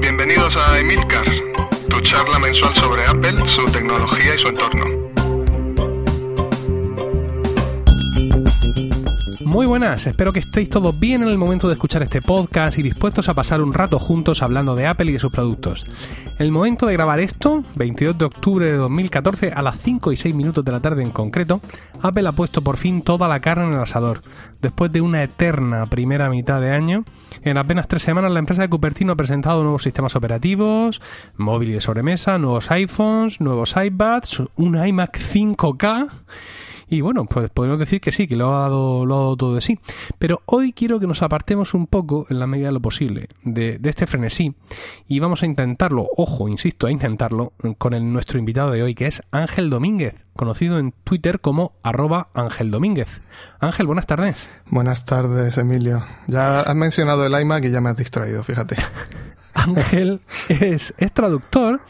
Bienvenidos a Emilcar, tu charla mensual sobre Apple, su tecnología y su entorno. Muy buenas, espero que estéis todos bien en el momento de escuchar este podcast y dispuestos a pasar un rato juntos hablando de Apple y de sus productos. El momento de grabar esto, 22 de octubre de 2014 a las 5 y 6 minutos de la tarde en concreto, Apple ha puesto por fin toda la carne en el asador. Después de una eterna primera mitad de año, en apenas tres semanas la empresa de Cupertino ha presentado nuevos sistemas operativos, móviles de sobremesa, nuevos iPhones, nuevos iPads, un iMac 5K y bueno, pues podemos decir que sí, que lo ha dado, lo ha dado todo de sí. Pero hoy quiero que nos apartemos un poco, en la medida de lo posible, de, este frenesí. Y vamos a intentarlo, ojo, insisto, a intentarlo, con el, nuestro invitado de hoy, que es Ángel Domínguez, conocido en Twitter como arroba Ángel Domínguez. Ángel, buenas tardes. Buenas tardes, Emilio. Ya has mencionado el iMac y ya me has distraído, fíjate. Ángel es, traductor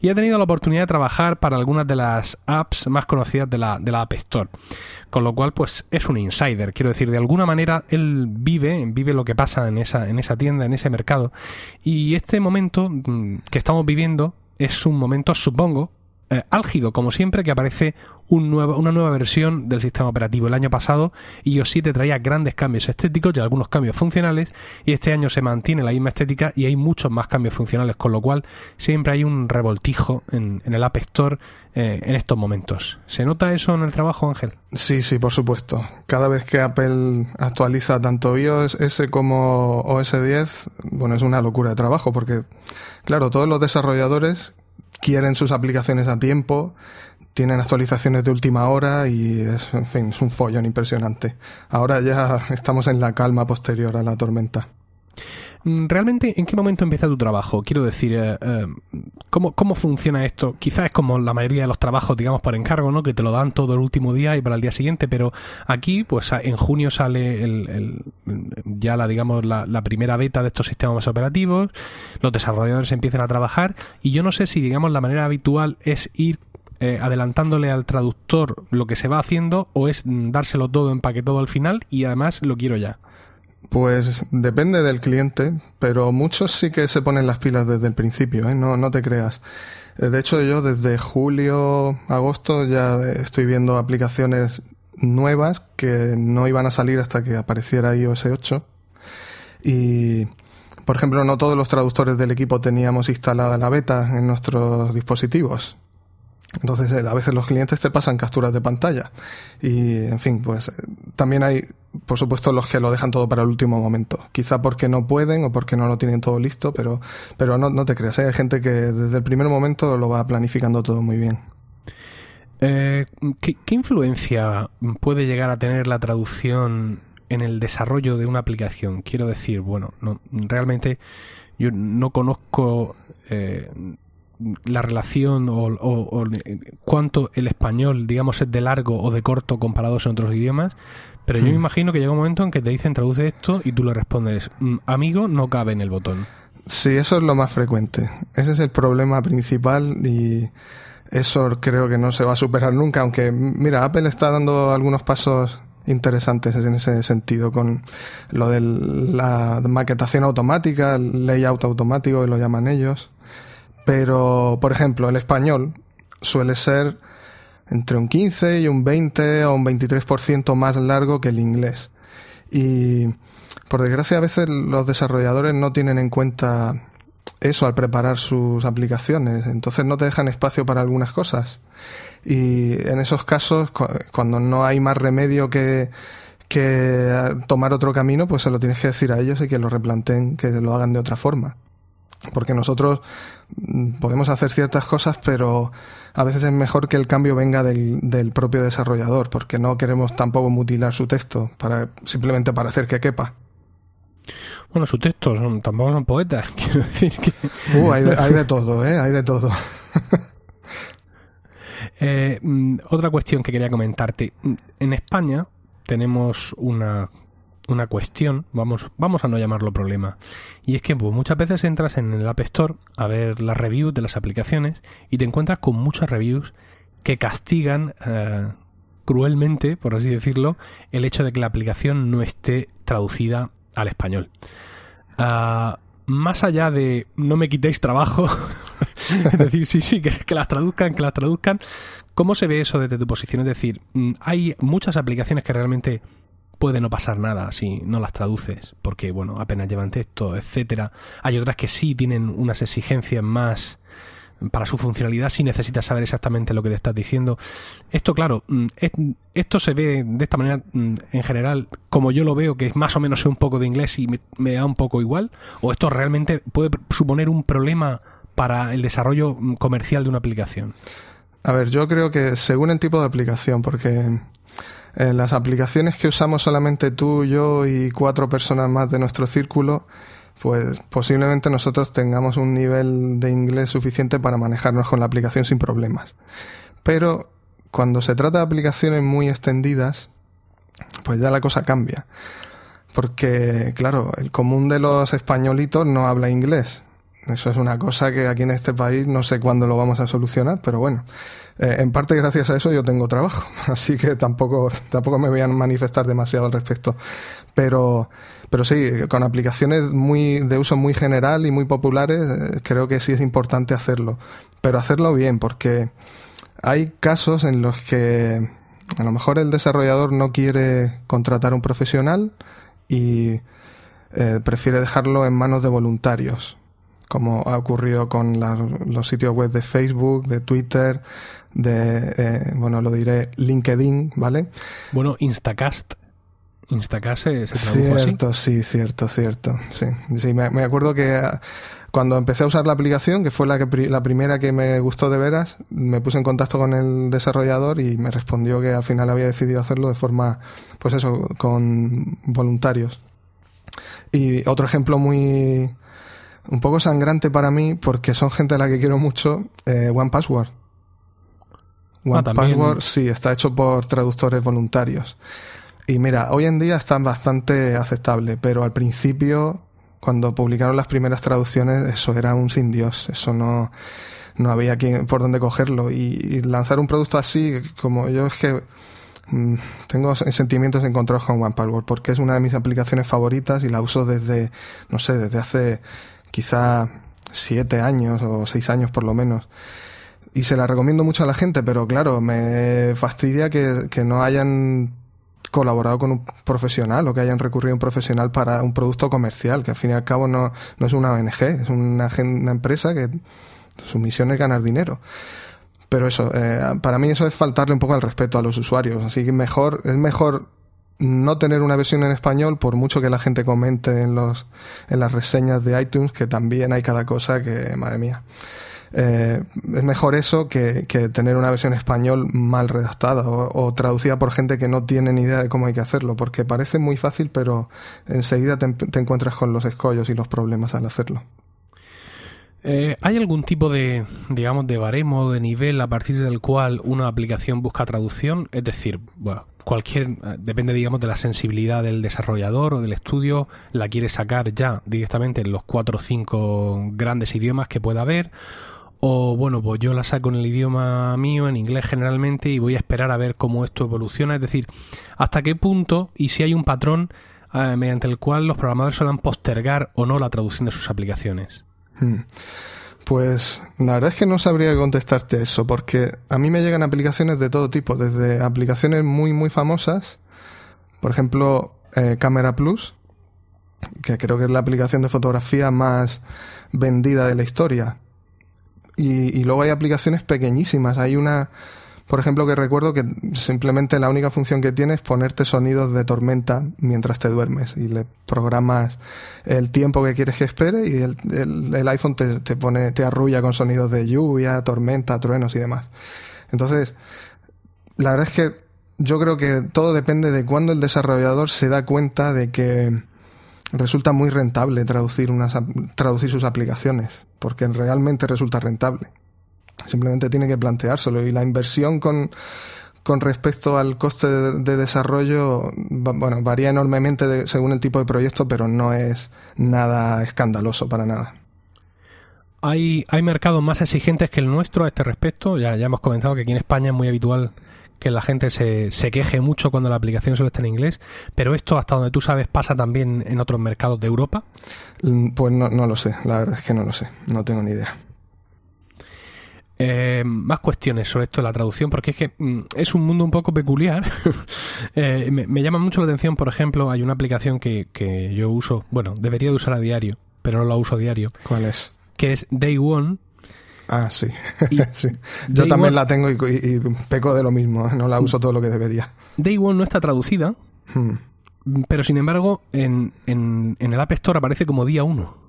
y ha tenido la oportunidad de trabajar para algunas de las apps más conocidas de la, de la App Store. Con lo cual, pues es un insider. Quiero decir, de alguna manera él vive, vive lo que pasa en esa, en esa tienda, en ese mercado. Y este momento mm, que estamos viviendo es un momento, supongo, eh, álgido, como siempre, que aparece una nueva versión del sistema operativo. El año pasado iOS 7 traía grandes cambios estéticos y algunos cambios funcionales y este año se mantiene la misma estética y hay muchos más cambios funcionales, con lo cual siempre hay un revoltijo en, el App Store eh, en estos momentos. ¿Se nota eso en el trabajo, Ángel? Sí, sí, por supuesto. Cada vez que Apple actualiza tanto iOS S como OS 10, bueno, es una locura de trabajo porque, claro, todos los desarrolladores quieren sus aplicaciones a tiempo, tienen actualizaciones de última hora y es, un follón impresionante. Ahora ya estamos en la calma posterior a la tormenta. Mm, ¿Realmente en qué momento empieza tu trabajo? Quiero decir, eh, eh, ¿cómo, ¿cómo, funciona esto? Quizás es como la mayoría de los trabajos, digamos, por encargo, ¿no? Que te lo dan todo el último día y para el día siguiente, pero aquí, pues en junio sale el, ya la, digamos, la, primera beta de estos sistemas operativos, los desarrolladores empiezan a trabajar y yo no sé si, digamos, la manera habitual es ir eh, adelantándole al traductor lo que se va haciendo o es dárselo todo empaquetado al final y además lo quiero ya? Pues depende del cliente, pero muchos sí que se ponen las pilas desde el principio, ¿eh? no, no te creas. Eh, de hecho, yo desde julio, agosto ya estoy viendo aplicaciones nuevas que no iban a salir hasta que apareciera iOS 8. Y, por ejemplo, no todos los traductores del equipo teníamos instalada la beta en nuestros dispositivos. Entonces, eh, a veces los clientes te pasan capturas de pantalla. Y, en fin, pues eh, también hay, por supuesto, los que lo dejan todo para el último momento. Quizá porque no pueden o porque no lo tienen todo listo, pero, pero no, no te creas. ¿eh? Hay gente que desde el primer momento lo va planificando todo muy bien. ¿qué, ¿Qué influencia puede llegar a tener la traducción en el desarrollo de una aplicación? Quiero decir, bueno, no, realmente yo no conozco la relación o, cuánto el español, digamos, es de largo o de corto comparados en otros idiomas, pero yo me hmm. imagino que llega un momento en que te dicen traduce esto y tú le respondes, mm, amigo, no cabe en el botón. Sí, eso es lo más frecuente. Ese es el problema principal y eso creo que no se va a superar nunca, aunque mira, Apple está dando algunos pasos interesantes en ese sentido con lo de la maquetación automática, el layout automático que lo llaman ellos. Pero, por ejemplo, el español suele ser entre un 15 y un 20 o un 23% más largo que el inglés. Y, por desgracia, a veces los desarrolladores no tienen en cuenta eso al preparar sus aplicaciones. Entonces no te dejan espacio para algunas cosas. Y en esos casos, cuando no hay más remedio que, que tomar otro camino, pues se lo tienes que decir a ellos y que lo replanteen, que lo hagan de otra forma. Porque nosotros podemos hacer ciertas cosas, pero a veces es mejor que el cambio venga del, del, propio desarrollador, porque no queremos tampoco mutilar su texto para simplemente para hacer que quepa. Bueno, su texto son, tampoco son poetas, quiero decir que... Uh, hay, de, hay de todo, ¿eh? Hay de todo. eh, mm, otra cuestión que quería comentarte. En España tenemos una una cuestión, vamos, vamos a no llamarlo problema. Y es que pues, muchas veces entras en el App Store a ver las reviews de las aplicaciones y te encuentras con muchas reviews que castigan eh, cruelmente, por así decirlo, el hecho de que la aplicación no esté traducida al español. Ah, más allá de no me quitéis trabajo, es decir, sí, sí, que, las traduzcan, que las traduzcan, ¿cómo se ve eso desde tu posición? Es decir, mm, hay muchas aplicaciones que realmente puede no pasar nada si no las traduces, porque bueno, apenas llevan texto, etcétera. Hay otras que sí tienen unas exigencias más para su funcionalidad si necesitas saber exactamente lo que te estás diciendo. Esto, claro, mm, esto se ve de esta manera mm, en general, como yo lo veo, que más o menos sé un poco de inglés y me, da un poco igual, o esto realmente puede suponer un problema para el desarrollo mm, comercial de una aplicación. A ver, yo creo que según el tipo de aplicación, porque en las aplicaciones que usamos solamente tú, yo y cuatro personas más de nuestro círculo, pues posiblemente nosotros tengamos un nivel de inglés suficiente para manejarnos con la aplicación sin problemas. Pero cuando se trata de aplicaciones muy extendidas, pues ya la cosa cambia. Porque, claro, el común de los españolitos no habla inglés. Eso es una cosa que aquí en este país no sé cuándo lo vamos a solucionar, pero bueno, eh, en parte gracias a eso yo tengo trabajo, así que tampoco, tampoco me voy a manifestar demasiado al respecto. Pero, pero sí, con aplicaciones muy, de uso muy general y muy populares, eh, creo que sí es importante hacerlo. Pero hacerlo bien, porque hay casos en los que a lo mejor el desarrollador no quiere contratar un profesional y eh, prefiere dejarlo en manos de voluntarios como ha ocurrido con los sitios web de Facebook, de Twitter, de, eh, bueno, lo diré, LinkedIn, ¿vale? Bueno, Instacast. Instacast se, Cierto, sí, cierto, cierto. Sí, sí me, acuerdo que ah, cuando empecé a usar la aplicación, que fue la, que, la primera que me gustó de veras, me puse en contacto con el desarrollador y me respondió que al final había decidido hacerlo de forma, pues eso, con voluntarios. Y otro ejemplo muy, un poco sangrante para mí porque son gente a la que quiero mucho, eh, One Password. One ah, Password sí, está hecho por traductores voluntarios. Y mira, hoy en día están bastante aceptable, pero al principio, cuando publicaron las primeras traducciones, eso era un sin Dios, eso no, no había quien, por dónde cogerlo. Y, lanzar un producto así, como yo es que mm, tengo sentimientos encontrados con One Password, porque es una de mis aplicaciones favoritas y la uso desde, no sé, desde hace quizá siete años o seis años por lo menos. Y se la recomiendo mucho a la gente, pero claro, me fastidia que, no hayan colaborado con un profesional o que hayan recurrido a un profesional para un producto comercial, que al fin y al cabo no, no es una ONG, es una, una empresa que su misión es ganar dinero. Pero eso, eh, para mí eso es faltarle un poco al respeto a los usuarios. Así que mejor, es mejor no tener una versión en español, por mucho que la gente comente en, los, en las reseñas de iTunes, que también hay cada cosa que, madre mía. Eh, es mejor eso que, que, tener una versión español mal redactada o, traducida por gente que no tiene ni idea de cómo hay que hacerlo, porque parece muy fácil, pero enseguida te encuentras con los escollos y los problemas al hacerlo. Eh, ¿Hay algún tipo de, digamos, de baremo, de nivel a partir del cual una aplicación busca traducción? Es decir, bueno, cualquier, eh, depende, digamos, de la sensibilidad del desarrollador o del estudio, la quiere sacar ya directamente en los cuatro o cinco grandes idiomas que pueda haber. O bueno, pues yo la saco en el idioma mío, en inglés generalmente, y voy a esperar a ver cómo esto evoluciona. Es decir, hasta qué punto y si hay un patrón eh, mediante el cual los programadores suelen postergar o no la traducción de sus aplicaciones. Hmm. Pues la verdad es que no sabría contestarte eso, porque a mí me llegan aplicaciones de todo tipo, desde aplicaciones muy, muy famosas, por ejemplo, eh, Camera Plus, que creo que es la aplicación de fotografía más vendida de la historia. y luego hay aplicaciones pequeñísimas. Hay una por ejemplo, que recuerdo que simplemente la única función que tiene es ponerte sonidos de tormenta mientras te duermes y le programas el tiempo que quieres que espere y el, iPhone te, te, pone, te arrulla con sonidos de lluvia, tormenta, truenos y demás. Entonces, la verdad es que yo creo que todo depende de cuándo el desarrollador se da cuenta de que resulta muy rentable traducir, unas, traducir sus aplicaciones, porque realmente resulta rentable. Simplemente tiene que planteárselo. Y la inversión con, con respecto al coste de, desarrollo, bueno, varía enormemente según el tipo de proyecto, pero no es nada escandaloso para nada. Hay, hay mercados más exigentes que el nuestro a este respecto. Ya, ya hemos comentado que aquí en España es muy habitual que la gente se, se queje mucho cuando la aplicación solo está en inglés, pero esto, hasta donde tú sabes, pasa también en otros mercados de Europa. Mm, pues no, no lo sé, la verdad es que no lo sé, no tengo ni idea. Eh, más cuestiones sobre esto de la traducción, porque es que mm, es un mundo un poco peculiar. Eh, me, llama mucho la atención, por ejemplo, hay una aplicación que, que, yo uso, bueno, debería de usar a diario, pero no la uso a diario. ¿Cuál es? Que es Day One. Ah, sí. Yo también la tengo y, peco de lo mismo, ¿eh? no la uso todo lo que debería. Day One no está traducida, hmm. pero sin embargo en, en, en el App Store aparece como día 1.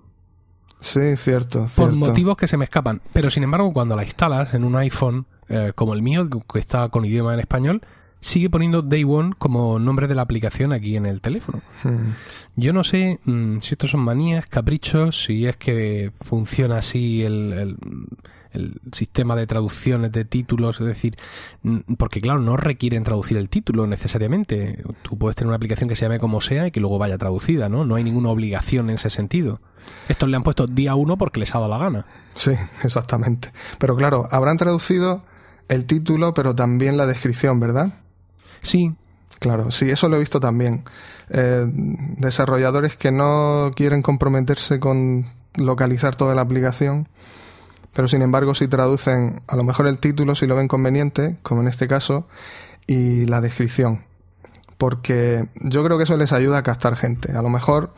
Sí, cierto, Por motivos que se me escapan. Pero sin embargo, cuando la instalas en un iPhone eh, como el mío, que está con idioma en español, sigue poniendo Day One como nombre de la aplicación aquí en el teléfono. Hmm. Yo no sé mm, si estos son manías, caprichos, si es que funciona así el el sistema de traducciones de títulos, es decir, porque claro, no requieren traducir el título necesariamente. Tú puedes tener una aplicación que se llame como sea y que luego vaya traducida, ¿no? No hay ninguna obligación en ese sentido. Estos le han puesto día uno porque les ha dado la gana. Sí, exactamente. Pero claro, habrán traducido el título, pero también la descripción, ¿verdad? Sí. Claro, sí, eso lo he visto también. Eh, desarrolladores que no quieren comprometerse con localizar toda la aplicación pero sin embargo si traducen a lo mejor el título si lo ven conveniente, como en este caso, y la descripción. Porque yo creo que eso les ayuda a captar gente. A lo mejor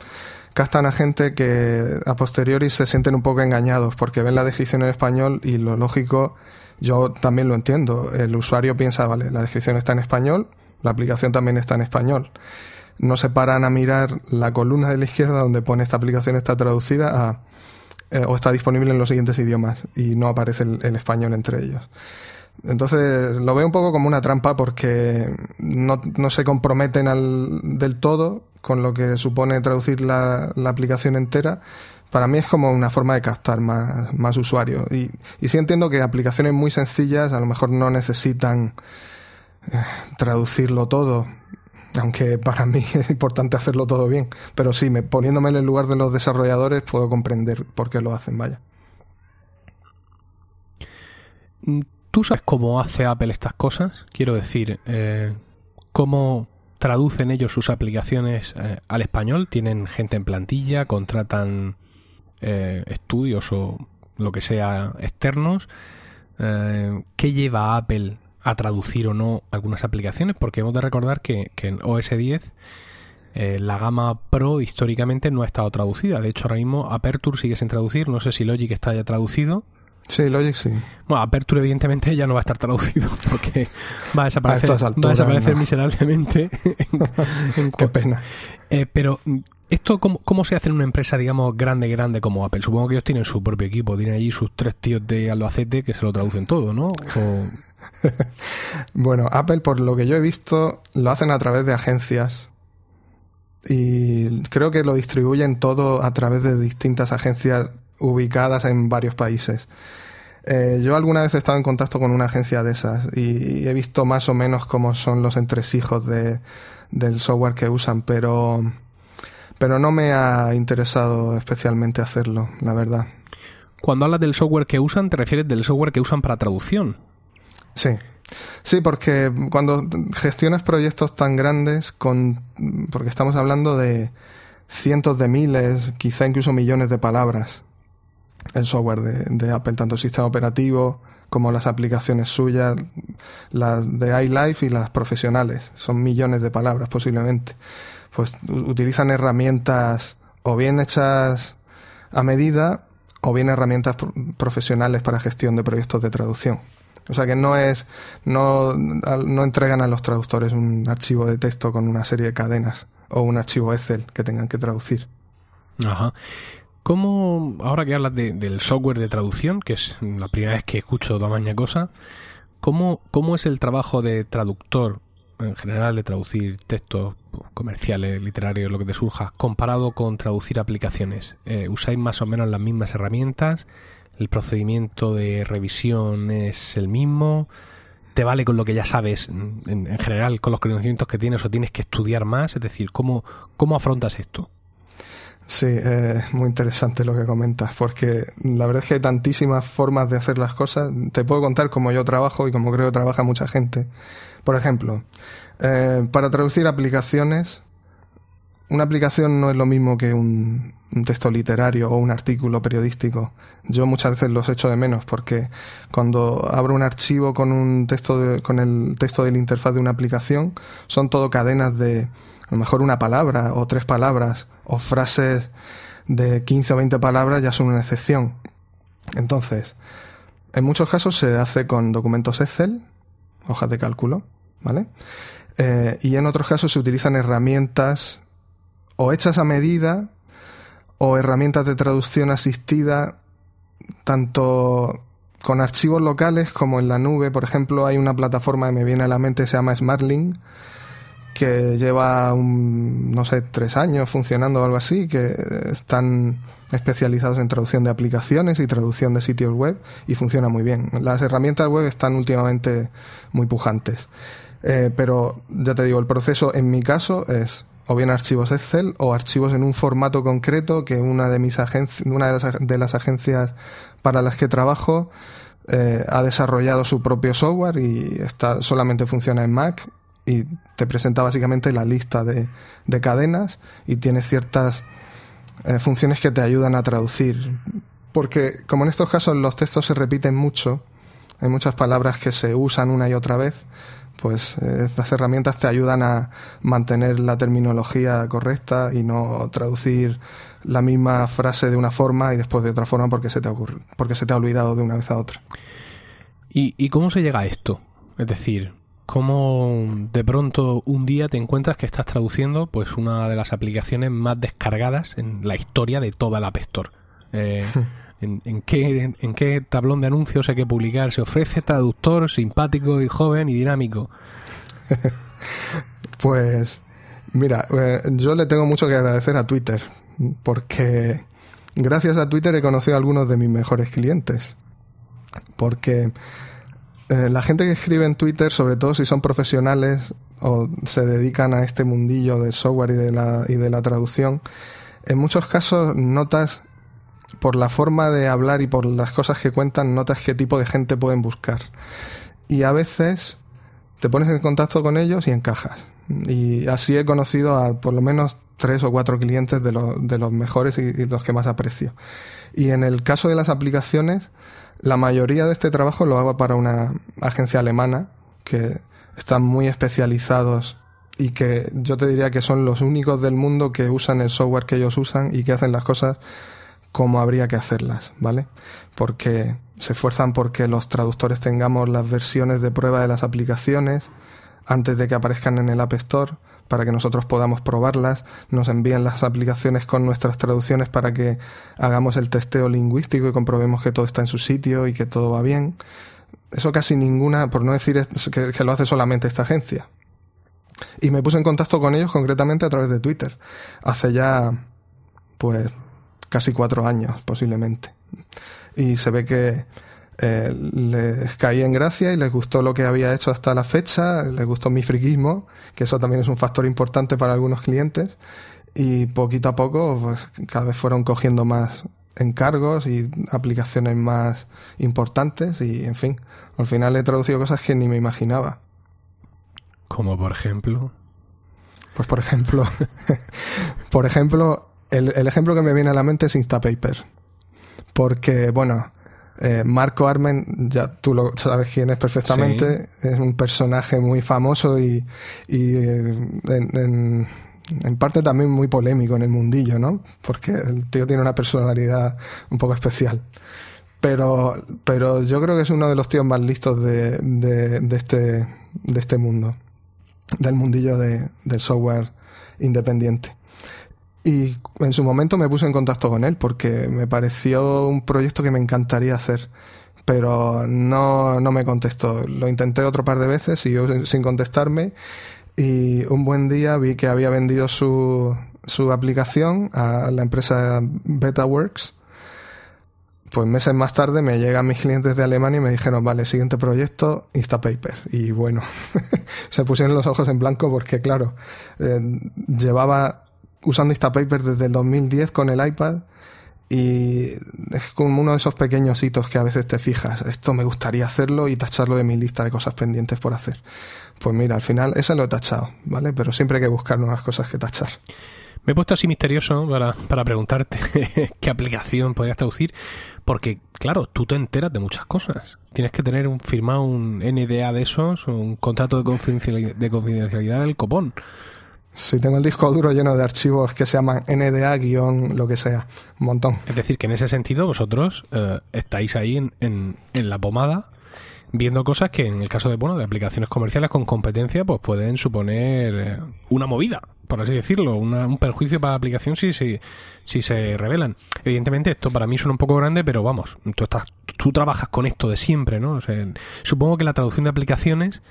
captan a gente que a posteriori se sienten un poco engañados porque ven la descripción en español y lo lógico, yo también lo entiendo. El usuario piensa, vale, la descripción está en español, la aplicación también está en español. No se paran a mirar la columna de la izquierda donde pone esta aplicación está traducida a eh, o está disponible en los siguientes idiomas y no aparece el, español entre ellos. Entonces lo veo un poco como una trampa porque no, no se comprometen al, del todo con lo que supone traducir la, la, aplicación entera. Para mí es como una forma de captar más, más usuarios. Y, y sí entiendo que aplicaciones muy sencillas a lo mejor no necesitan eh, traducirlo todo aunque para mí es importante hacerlo todo bien. Pero sí, me, poniéndome en el lugar de los desarrolladores puedo comprender por qué lo hacen, vaya. ¿Tú sabes cómo hace Apple estas cosas? Quiero decir, eh, ¿cómo traducen ellos sus aplicaciones eh, al español? ¿Tienen gente en plantilla? ¿Contratan eh, estudios o lo que sea externos? ¿Qué lleva Apple a traducir o no algunas aplicaciones, porque hemos de recordar que, en OS 10 eh, la gama Pro históricamente no ha estado traducida. De hecho, ahora mismo Aperture sigue sin traducir. No sé si Logic está ya traducido. Sí, Logic sí. Bueno, Aperture evidentemente ya no va a estar traducido porque va a desaparecer, va a desaparecer miserablemente. Qué pena. Eh, pero ¿Esto cómo, cómo, se hace en una empresa, digamos, grande, grande como Apple? Supongo que ellos tienen su propio equipo, tienen allí sus tres tíos de Albacete que se lo traducen todo, ¿no? O... bueno, Apple, por lo que yo he visto, lo hacen a través de agencias. Y creo que lo distribuyen todo a través de distintas agencias ubicadas en varios países. Eh, yo alguna vez he estado en contacto con una agencia de esas y, he visto más o menos cómo son los entresijos de, del software que usan, pero, pero no me ha interesado especialmente hacerlo, la verdad. Cuando hablas del software que usan, te refieres del software que usan para traducción. Sí. Sí, porque cuando gestionas proyectos tan grandes, con, porque estamos hablando de cientos de miles, quizá incluso millones de palabras, el software de, Apple, tanto el sistema operativo como las aplicaciones suyas, las de iLife y las profesionales, son millones de palabras posiblemente. Pues utilizan herramientas o bien hechas a medida o bien herramientas profesionales para gestión de proyectos de traducción. O sea que no es, no, no entregan a los traductores un archivo de texto con una serie de cadenas o un archivo Excel que tengan que traducir. Ajá. ¿Cómo, ahora que hablas del software de traducción, que es la primera vez que escucho tamaña cosa, ¿cómo, ¿cómo es el trabajo de traductor en general de traducir textos comerciales, literarios, lo que te surja, comparado con traducir aplicaciones? Eh, ¿Usáis más o menos las mismas herramientas? El procedimiento de revisión es el mismo. te vale con lo que ya sabes en, en general, con los conocimientos que tienes o tienes que estudiar más? Es decir, ¿cómo, cómo afrontas esto? Sí, es muy interesante lo que comentas, porque la verdad es que hay tantísimas formas de hacer las cosas. Te puedo contar cómo yo trabajo y cómo creo que trabaja mucha gente. Por ejemplo, eh, para traducir aplicaciones, una aplicación no es lo mismo que un, texto literario o un artículo periodístico. Yo muchas veces los echo de menos porque cuando abro un archivo con un texto con el texto de la interfaz de una aplicación, son todo cadenas de a lo mejor una palabra o tres palabras o frases de 15 o 20 palabras ya son una excepción. Entonces, en muchos casos se hace con documentos Excel, hojas de cálculo, ¿vale? Eh, y en otros casos se utilizan herramientas o hechas a medida o herramientas de traducción asistida, tanto con archivos locales como en la nube. Por ejemplo, hay una plataforma que me viene a la mente, se llama SmartLink, que lleva no sé, tres años funcionando o algo así, que están especializados en traducción de aplicaciones y traducción de sitios web y funciona muy bien. Las herramientas web están últimamente muy pujantes. Eh, pero ya te digo, el proceso en mi caso es o bien archivos Excel o archivos en un formato concreto que una de mis agencias, una de las, de las agencias para las que trabajo eh, ha desarrollado su propio software y está, solamente funciona en Mac y te presenta básicamente la lista de, de cadenas y tiene ciertas eh, funciones que te ayudan a traducir. Porque como en estos casos los textos se repiten mucho, hay muchas palabras que se usan una y otra vez, pues eh, estas herramientas te ayudan a mantener la terminología correcta y no traducir la misma frase de una forma y después de otra forma porque se te ocurre, porque se te ha olvidado de una vez a otra. ¿Y, y cómo se llega a esto? Es decir, cómo de pronto un día te encuentras que estás traduciendo pues una de las aplicaciones más descargadas en la historia de toda la App Store. Eh, en, qué, en, qué, tablón de anuncios hay que publicar? ¿Se ofrece traductor simpático y joven y dinámico? pues mira, eh, yo le tengo mucho que agradecer a Twitter porque gracias a Twitter he conocido a algunos de mis mejores clientes. Porque eh, la gente que escribe en Twitter, sobre todo si son profesionales o se dedican a este mundillo del software y de la, y de la traducción, en muchos casos notas, por la forma de hablar y por las cosas que cuentan, notas qué tipo de gente pueden buscar. Y a veces te pones en contacto con ellos y encajas. Y así he conocido a por lo menos tres o cuatro clientes de, de los mejores y, y los que más aprecio. Y en el caso de las aplicaciones, la mayoría de este trabajo lo hago para una agencia alemana que están muy especializados y que yo te diría que son los únicos del mundo que usan el software que ellos usan y que hacen las cosas como habría que hacerlas, ¿vale? Porque se esfuerzan porque los traductores tengamos las versiones de prueba de las aplicaciones antes de que aparezcan en el App Store para que nosotros podamos probarlas, nos envían las aplicaciones con nuestras traducciones para que hagamos el testeo lingüístico y comprobemos que todo está en su sitio y que todo va bien. Eso casi ninguna, por no decir que, lo hace solamente esta agencia. Y me puse en contacto con ellos concretamente a través de Twitter. Hace ya, pues, casi cuatro años posiblemente. Y se ve que eh, les caí en gracia y les gustó lo que había hecho hasta la fecha, les gustó mi friquismo, que eso también es un factor importante para algunos clientes, y poquito a poco pues, cada vez fueron cogiendo más encargos y aplicaciones más importantes y en fin, al final he traducido cosas que ni me imaginaba. Como por ejemplo. Pues por ejemplo, por ejemplo, el, el ejemplo que me viene a la mente es Instapaper. Porque, bueno, eh, Marco Armen, ya tú lo sabes quién es perfectamente, es un personaje muy famoso y, y eh, en, en, parte también muy polémico en el mundillo, ¿no? Porque el tío tiene una personalidad un poco especial. Pero, pero yo creo que es uno de los tíos más listos de, de, de este, de este mundo, del mundillo de, del software independiente. Y en su momento me puse en contacto con él porque me pareció un proyecto que me encantaría hacer. Pero no, no me contestó. Lo intenté otro par de veces y yo sin contestarme. Y un buen día vi que había vendido su, su aplicación a la empresa BetaWorks pues meses más tarde me llegan mis clientes de Alemania y me dijeron, vale, siguiente proyecto, Instapaper. Y bueno, se pusieron los ojos en blanco porque, claro, eh, llevaba usando Instapaper desde el 2010 con el iPad y es como uno de esos pequeños hitos que a veces te fijas, esto me gustaría hacerlo y tacharlo de mi lista de cosas pendientes por hacer. Pues mira, al final ese lo he tachado, ¿vale? Pero siempre hay que buscar nuevas cosas que tachar. Me he puesto así misterioso para, para preguntarte qué aplicación podrías traducir, porque claro, tú te enteras de muchas cosas. Tienes que tener un firmado un NDA de esos, un contrato de confidencialidad, de confidencialidad del copón. Sí, tengo el disco duro lleno de archivos que se llaman NDA, guion, lo que sea, un montón. Es decir, que en ese sentido vosotros eh, estáis ahí en, en, en la pomada viendo cosas que en el caso de bueno de aplicaciones comerciales con competencia pues pueden suponer eh, una movida por así decirlo un perjuicio para la aplicación si, se revelan evidentemente esto para mí suena un poco grande pero vamos tú trabajas con esto de siempre no supongo que la traducción de aplicaciones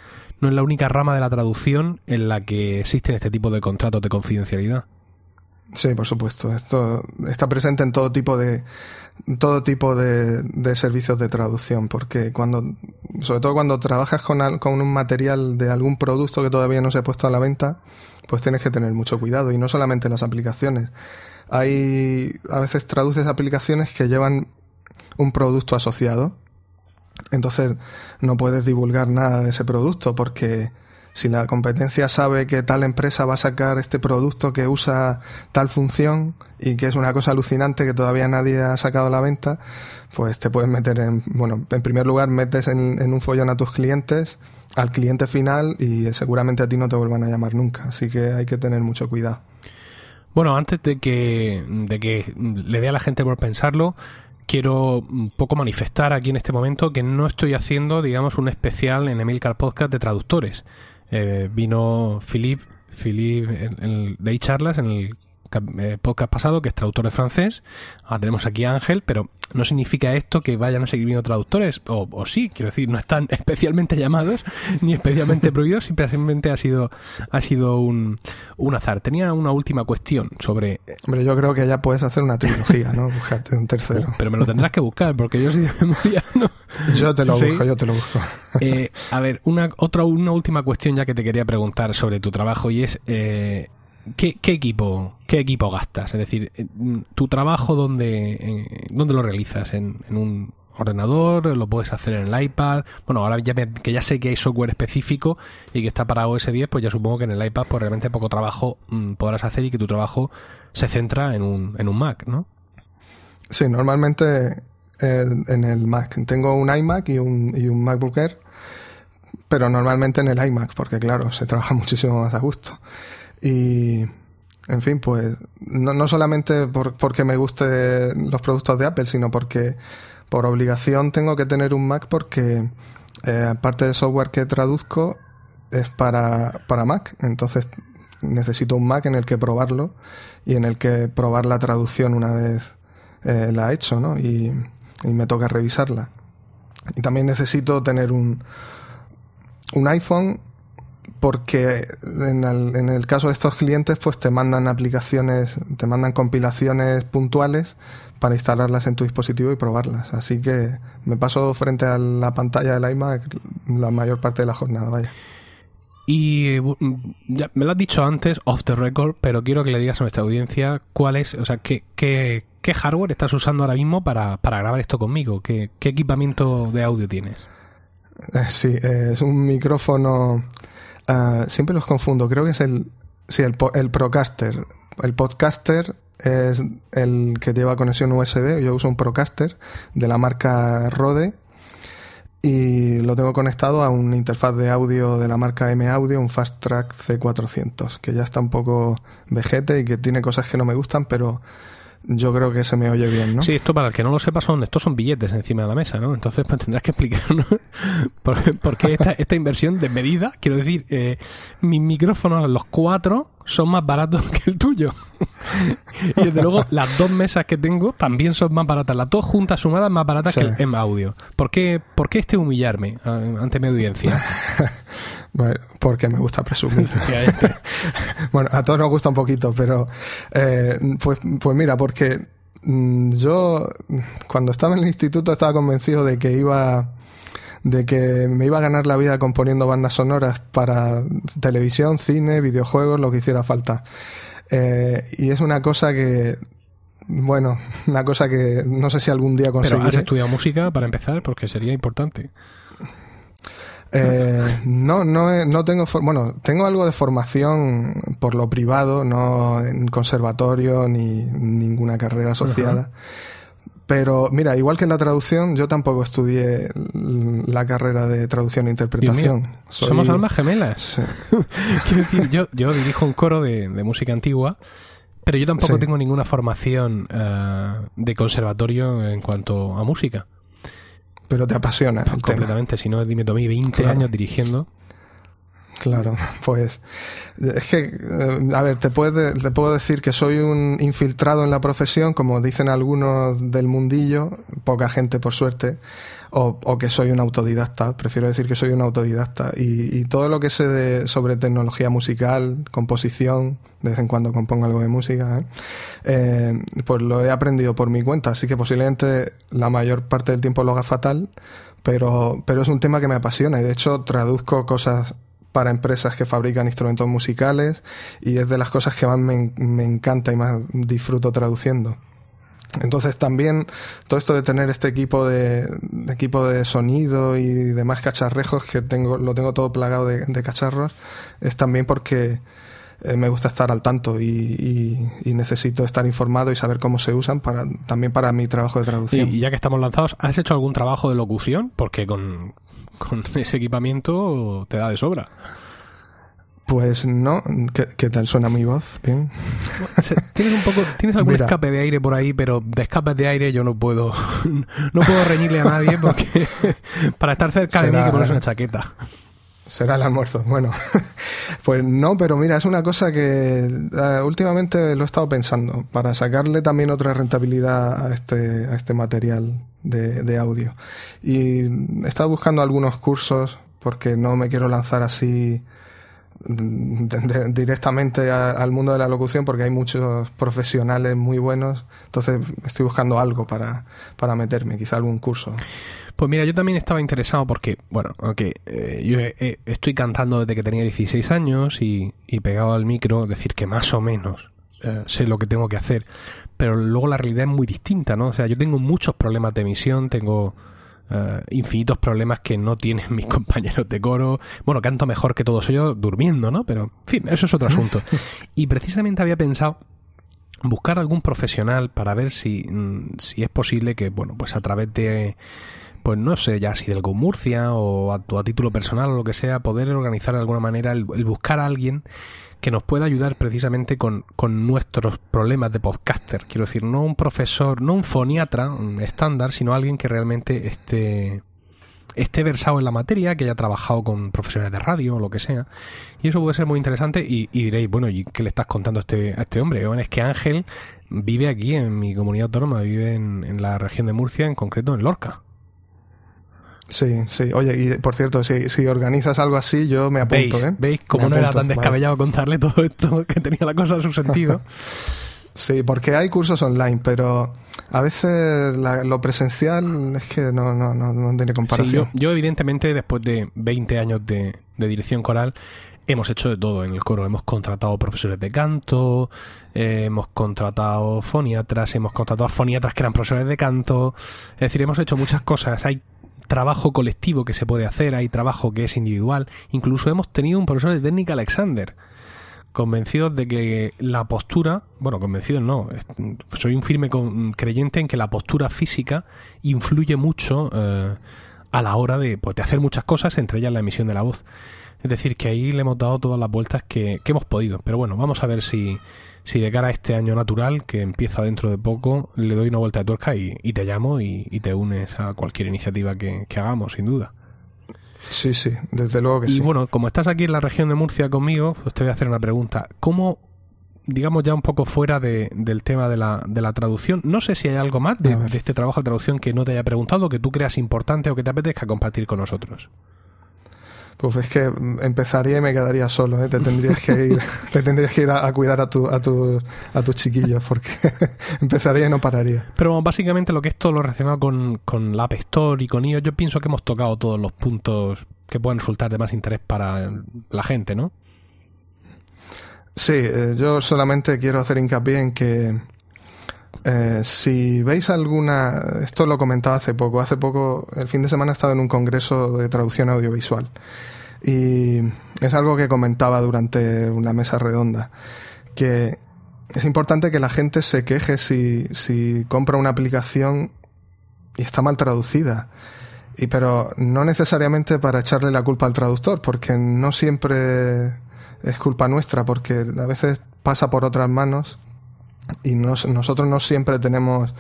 no es la única rama de la traducción en la que existen este tipo de contratos de confidencialidad Sí, por supuesto. Esto está presente en todo tipo de todo tipo de, servicios de traducción, porque cuando, sobre todo cuando trabajas con, con un material de algún producto que todavía no se ha puesto a la venta, pues tienes que tener mucho cuidado y no solamente las aplicaciones. Hay a veces traduces aplicaciones que llevan un producto asociado, entonces no puedes divulgar nada de ese producto porque si la competencia sabe que tal empresa va a sacar este producto que usa tal función y que es una cosa alucinante que todavía nadie ha sacado a la venta, pues te puedes meter en, bueno, en primer lugar metes en, en un follón a tus clientes, al cliente final y seguramente a ti no te vuelvan a llamar nunca. Así que hay que tener mucho cuidado. Bueno, antes de que, de que le dé a la gente por pensarlo, quiero un poco manifestar aquí en este momento que no estoy haciendo, digamos, un especial en Emilcar Podcast de traductores. Eh, vino Philip, Philip en, en, de charlas en el podcast pasado, que es traductor de francés. Ahora tenemos aquí a Ángel, pero no significa esto que vayan a seguir viendo traductores, o, o sí, quiero decir, no están especialmente llamados ni especialmente prohibidos, simplemente ha sido, ha sido un, un azar. Tenía una última cuestión sobre Hombre, yo creo que ya puedes hacer una trilogía, ¿no? Búscate un tercero. pero me lo tendrás que buscar porque yo soy de memoria no. Yo te lo Sí. busco, yo te lo busco. Eh, a ver, una otra una última cuestión ya que te quería preguntar sobre tu trabajo y es eh, ¿qué, qué equipo qué equipo gastas? Es decir, eh, tu trabajo dónde eh, dónde lo realizas en, en un ordenador, lo puedes hacer en el iPad. Bueno, ahora ya que ya sé que hay software específico y que está para OS 10, pues ya supongo que en el iPad pues realmente poco trabajo mm, podrás hacer y que tu trabajo se centra en un en un Mac, ¿no? Sí, normalmente eh, en el Mac. Tengo un iMac y un, y un MacBook Air, pero normalmente en el iMac, porque claro, se trabaja muchísimo más a gusto. Y, en fin, pues no, no solamente por, porque me gusten los productos de Apple, sino porque por obligación tengo que tener un Mac porque eh, aparte del software que traduzco es para, para Mac, entonces necesito un Mac en el que probarlo y en el que probar la traducción una vez eh, la he hecho, ¿no? Y, y me toca revisarla. Y también necesito tener un, un iPhone porque en el, en el caso de estos clientes pues te mandan aplicaciones, te mandan compilaciones puntuales para instalarlas en tu dispositivo y probarlas. Así que me paso frente a la pantalla del iMac la mayor parte de la jornada, vaya. Y ya me lo has dicho antes, off the record, pero quiero que le digas a nuestra audiencia cuál es, o sea, qué, qué, qué hardware estás usando ahora mismo para, para grabar esto conmigo. ¿Qué, qué equipamiento de audio tienes? Eh, sí, es un micrófono. Ah, siempre los confundo. Creo que es el. Sí, el, el Procaster. El Podcaster es el que lleva conexión USB. Yo uso un Procaster de la marca Rode. Y lo tengo conectado a una interfaz de audio de la marca M Audio, un Fast Track C400, que ya está un poco vejete y que tiene cosas que no me gustan, pero yo creo que se me oye bien, ¿no? Sí, esto para el que no lo sepa son, estos son billetes encima de la mesa, ¿no? Entonces pues tendrás que explicarnos por, por qué esta, esta inversión de medida. Quiero decir, eh, mis micrófonos, los cuatro, son más baratos que el tuyo. y desde luego, las dos mesas que tengo también son más baratas. Las dos juntas sumadas más baratas Sí. que el M Audio. ¿Por qué, por qué este humillarme eh, ante mi audiencia? Porque me gusta presumir. Bueno, a todos nos gusta un poquito, pero eh, pues, pues mira, porque mm, yo cuando estaba en el instituto estaba convencido de que iba de que me iba a ganar la vida componiendo bandas sonoras para televisión, cine, videojuegos, lo que hiciera falta. Eh, y es una cosa que bueno, una cosa que no sé si algún día conseguiré. ¿Pero has estudiado música para empezar? Porque sería importante. Eh, no, no, no tengo, bueno, tengo algo de formación por lo privado, no en conservatorio ni ninguna carrera asociada. Pero mira, igual que en la traducción, yo tampoco estudié la carrera de traducción e interpretación. Somos almas gemelas. Quiero decir, yo, yo dirijo un coro de, música antigua, pero yo tampoco tengo ninguna formación eh, de conservatorio en cuanto a música pero te apasiona. Completamente, si no, dime, tomé 20 años dirigiendo. Claro, pues es que, eh, a ver, te, puede, te puedo decir que soy un infiltrado en la profesión, como dicen algunos del mundillo, poca gente por suerte, o, que soy un autodidacta, prefiero decir que soy un autodidacta. Y, todo lo que sé de, sobre tecnología musical, composición, de vez en cuando compongo algo de música, ¿eh? Eh, pues lo he aprendido por mi cuenta, así que posiblemente la mayor parte del tiempo lo haga fatal, pero, pero es un tema que me apasiona y de hecho traduzco cosas para empresas que fabrican instrumentos musicales y es de las cosas que más me, me encanta y más disfruto traduciendo. Entonces también todo esto de tener este equipo de, equipo de sonido y demás cacharrejos que tengo, lo tengo todo plagado de, cacharros, es también porque eh, me gusta estar al tanto y, necesito estar informado y saber cómo se usan para también para mi trabajo de traducción. y ya que estamos lanzados, ¿has hecho algún trabajo de locución? Porque con, con ese equipamiento te da de sobra. Pues no, ¿Qué, tal suena mi voz? Bien. Tienes un poco, tienes algún escape de aire por ahí, pero de escape de aire yo no puedo, no puedo reñirle a nadie porque para estar cerca de mí hay que ponerse una chaqueta. Será el almuerzo. Bueno, pues no, pero mira, es una cosa que eh, últimamente lo he estado pensando para sacarle también otra rentabilidad a este, a este material de, de audio. Y he estado buscando algunos cursos porque no me quiero lanzar así directamente al mundo de la locución porque hay muchos profesionales muy buenos. Entonces estoy buscando algo para, para meterme, quizá algún curso. Pues mira, yo también estaba interesado porque, bueno, aunque eh, yo estoy cantando desde que tenía 16 años y, y pegado al micro, decir que más o menos eh, sé lo que tengo que hacer, pero luego la realidad es muy distinta, ¿no? O sea, yo tengo muchos problemas de emisión, tengo eh, infinitos problemas que no tienen mis compañeros de coro. Bueno, canto mejor que todos ellos durmiendo, ¿no? Pero, en fin, eso es otro asunto. Y precisamente había pensado buscar algún profesional para ver si, mm, si es posible que, bueno, pues a través de pues no sé ya si del Go Murcia o a, a, título personal o lo que sea, poder organizar de alguna manera el buscar a alguien que nos pueda ayudar precisamente con, nuestros problemas de podcaster. Quiero decir, no un profesor, no un foniatra estándar, sino alguien que realmente esté, esté versado en la materia, que haya trabajado con profesionales de radio o lo que sea. Y eso puede ser muy interesante y, diréis, bueno, ¿y qué le estás contando a este, a este hombre? Bueno, es que Ángel vive aquí en mi comunidad autónoma, vive en, en la región de Murcia, en concreto en Lorca. Sí, sí. Oye, y por cierto, si, si organizas algo así, yo me apunto, ¿Veis? ¿eh? ¿Veis? Como no era tan descabellado contarle todo esto, que tenía la cosa a su sentido. sí, porque hay cursos online, pero a veces lo presencial es que no, no, no, no tiene comparación. Sí, yo, evidentemente, después de 20 años de, de dirección coral, hemos hecho de todo en el coro. Hemos contratado profesores de canto, eh, hemos contratado foniatras, hemos contratado foniatras que eran profesores de canto. Es decir, hemos hecho muchas cosas. Hay trabajo colectivo que se puede hacer, hay trabajo que es individual. Incluso hemos tenido un profesor de técnica Alexander, convencidos de que la postura, bueno, convencidos no, soy un firme creyente en que la postura física influye mucho eh, a la hora de, pues, de hacer muchas cosas, entre ellas la emisión de la voz. Es decir, que ahí le hemos dado todas las vueltas que, que hemos podido. Pero bueno, vamos a ver si, si de cara a este año natural, que empieza dentro de poco, le doy una vuelta de tuerca y, te llamo y, te unes a cualquier iniciativa que, hagamos, sin duda. Sí, sí, desde luego que sí. Y bueno, como estás aquí en la región de Murcia conmigo, pues te voy a hacer una pregunta. ¿Cómo, digamos ya un poco fuera del tema de la, de la traducción, no sé si hay algo más de, de este trabajo de traducción que no te haya preguntado, que tú creas importante o que te apetezca compartir con nosotros? Pues es que empezaría y me quedaría solo, ¿eh? te tendrías que ir, te tendrías que ir a, cuidar a, tu, a, tu, a tus chiquillos, porque empezaría y no pararía. Pero básicamente lo que es todo lo relacionado con, con la App Store y con iOS, yo pienso que hemos tocado todos los puntos que pueden resultar de más interés para la gente, ¿no? Sí, eh, yo solamente quiero hacer hincapié en que eh, si veis alguna, esto lo comentaba hace poco, hace poco, el fin de semana he estado en un congreso de traducción audiovisual y es algo que comentaba durante una mesa redonda, que es importante que la gente se queje si, si compra una aplicación y está mal traducida. Y pero no necesariamente para echarle la culpa al traductor, porque no siempre es culpa nuestra, porque a veces pasa por otras manos y nosotros no siempre tenemos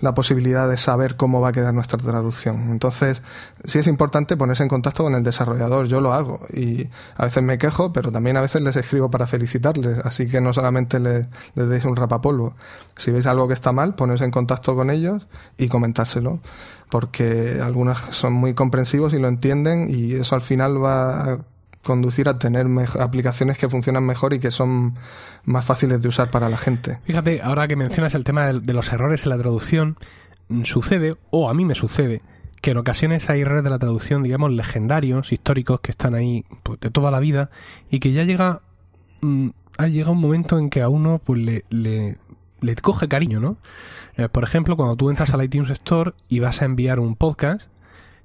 la posibilidad de saber cómo va a quedar nuestra traducción. Entonces, sí es importante ponerse en contacto con el desarrollador. Yo lo hago y a veces me quejo, pero también a veces les escribo para felicitarles. Así que no solamente les, les deis un rapapolvo. Si veis algo que está mal, poneros en contacto con ellos y comentárselo. Porque algunos son muy comprensivos y lo entienden y eso al final va a conducir a tener aplicaciones que funcionan mejor y que son más fáciles de usar para la gente. Fíjate, ahora que mencionas el tema de, los errores en la traducción, mm, sucede, o a mí me sucede, que en ocasiones hay errores de la traducción, digamos, legendarios, históricos, que están ahí pues, de toda la vida, y que ya llega, mm, ha llegado un momento en que a uno pues le, le, le coge cariño, ¿no? Eh, por ejemplo, cuando tú entras al iTunes Store y vas a enviar un podcast,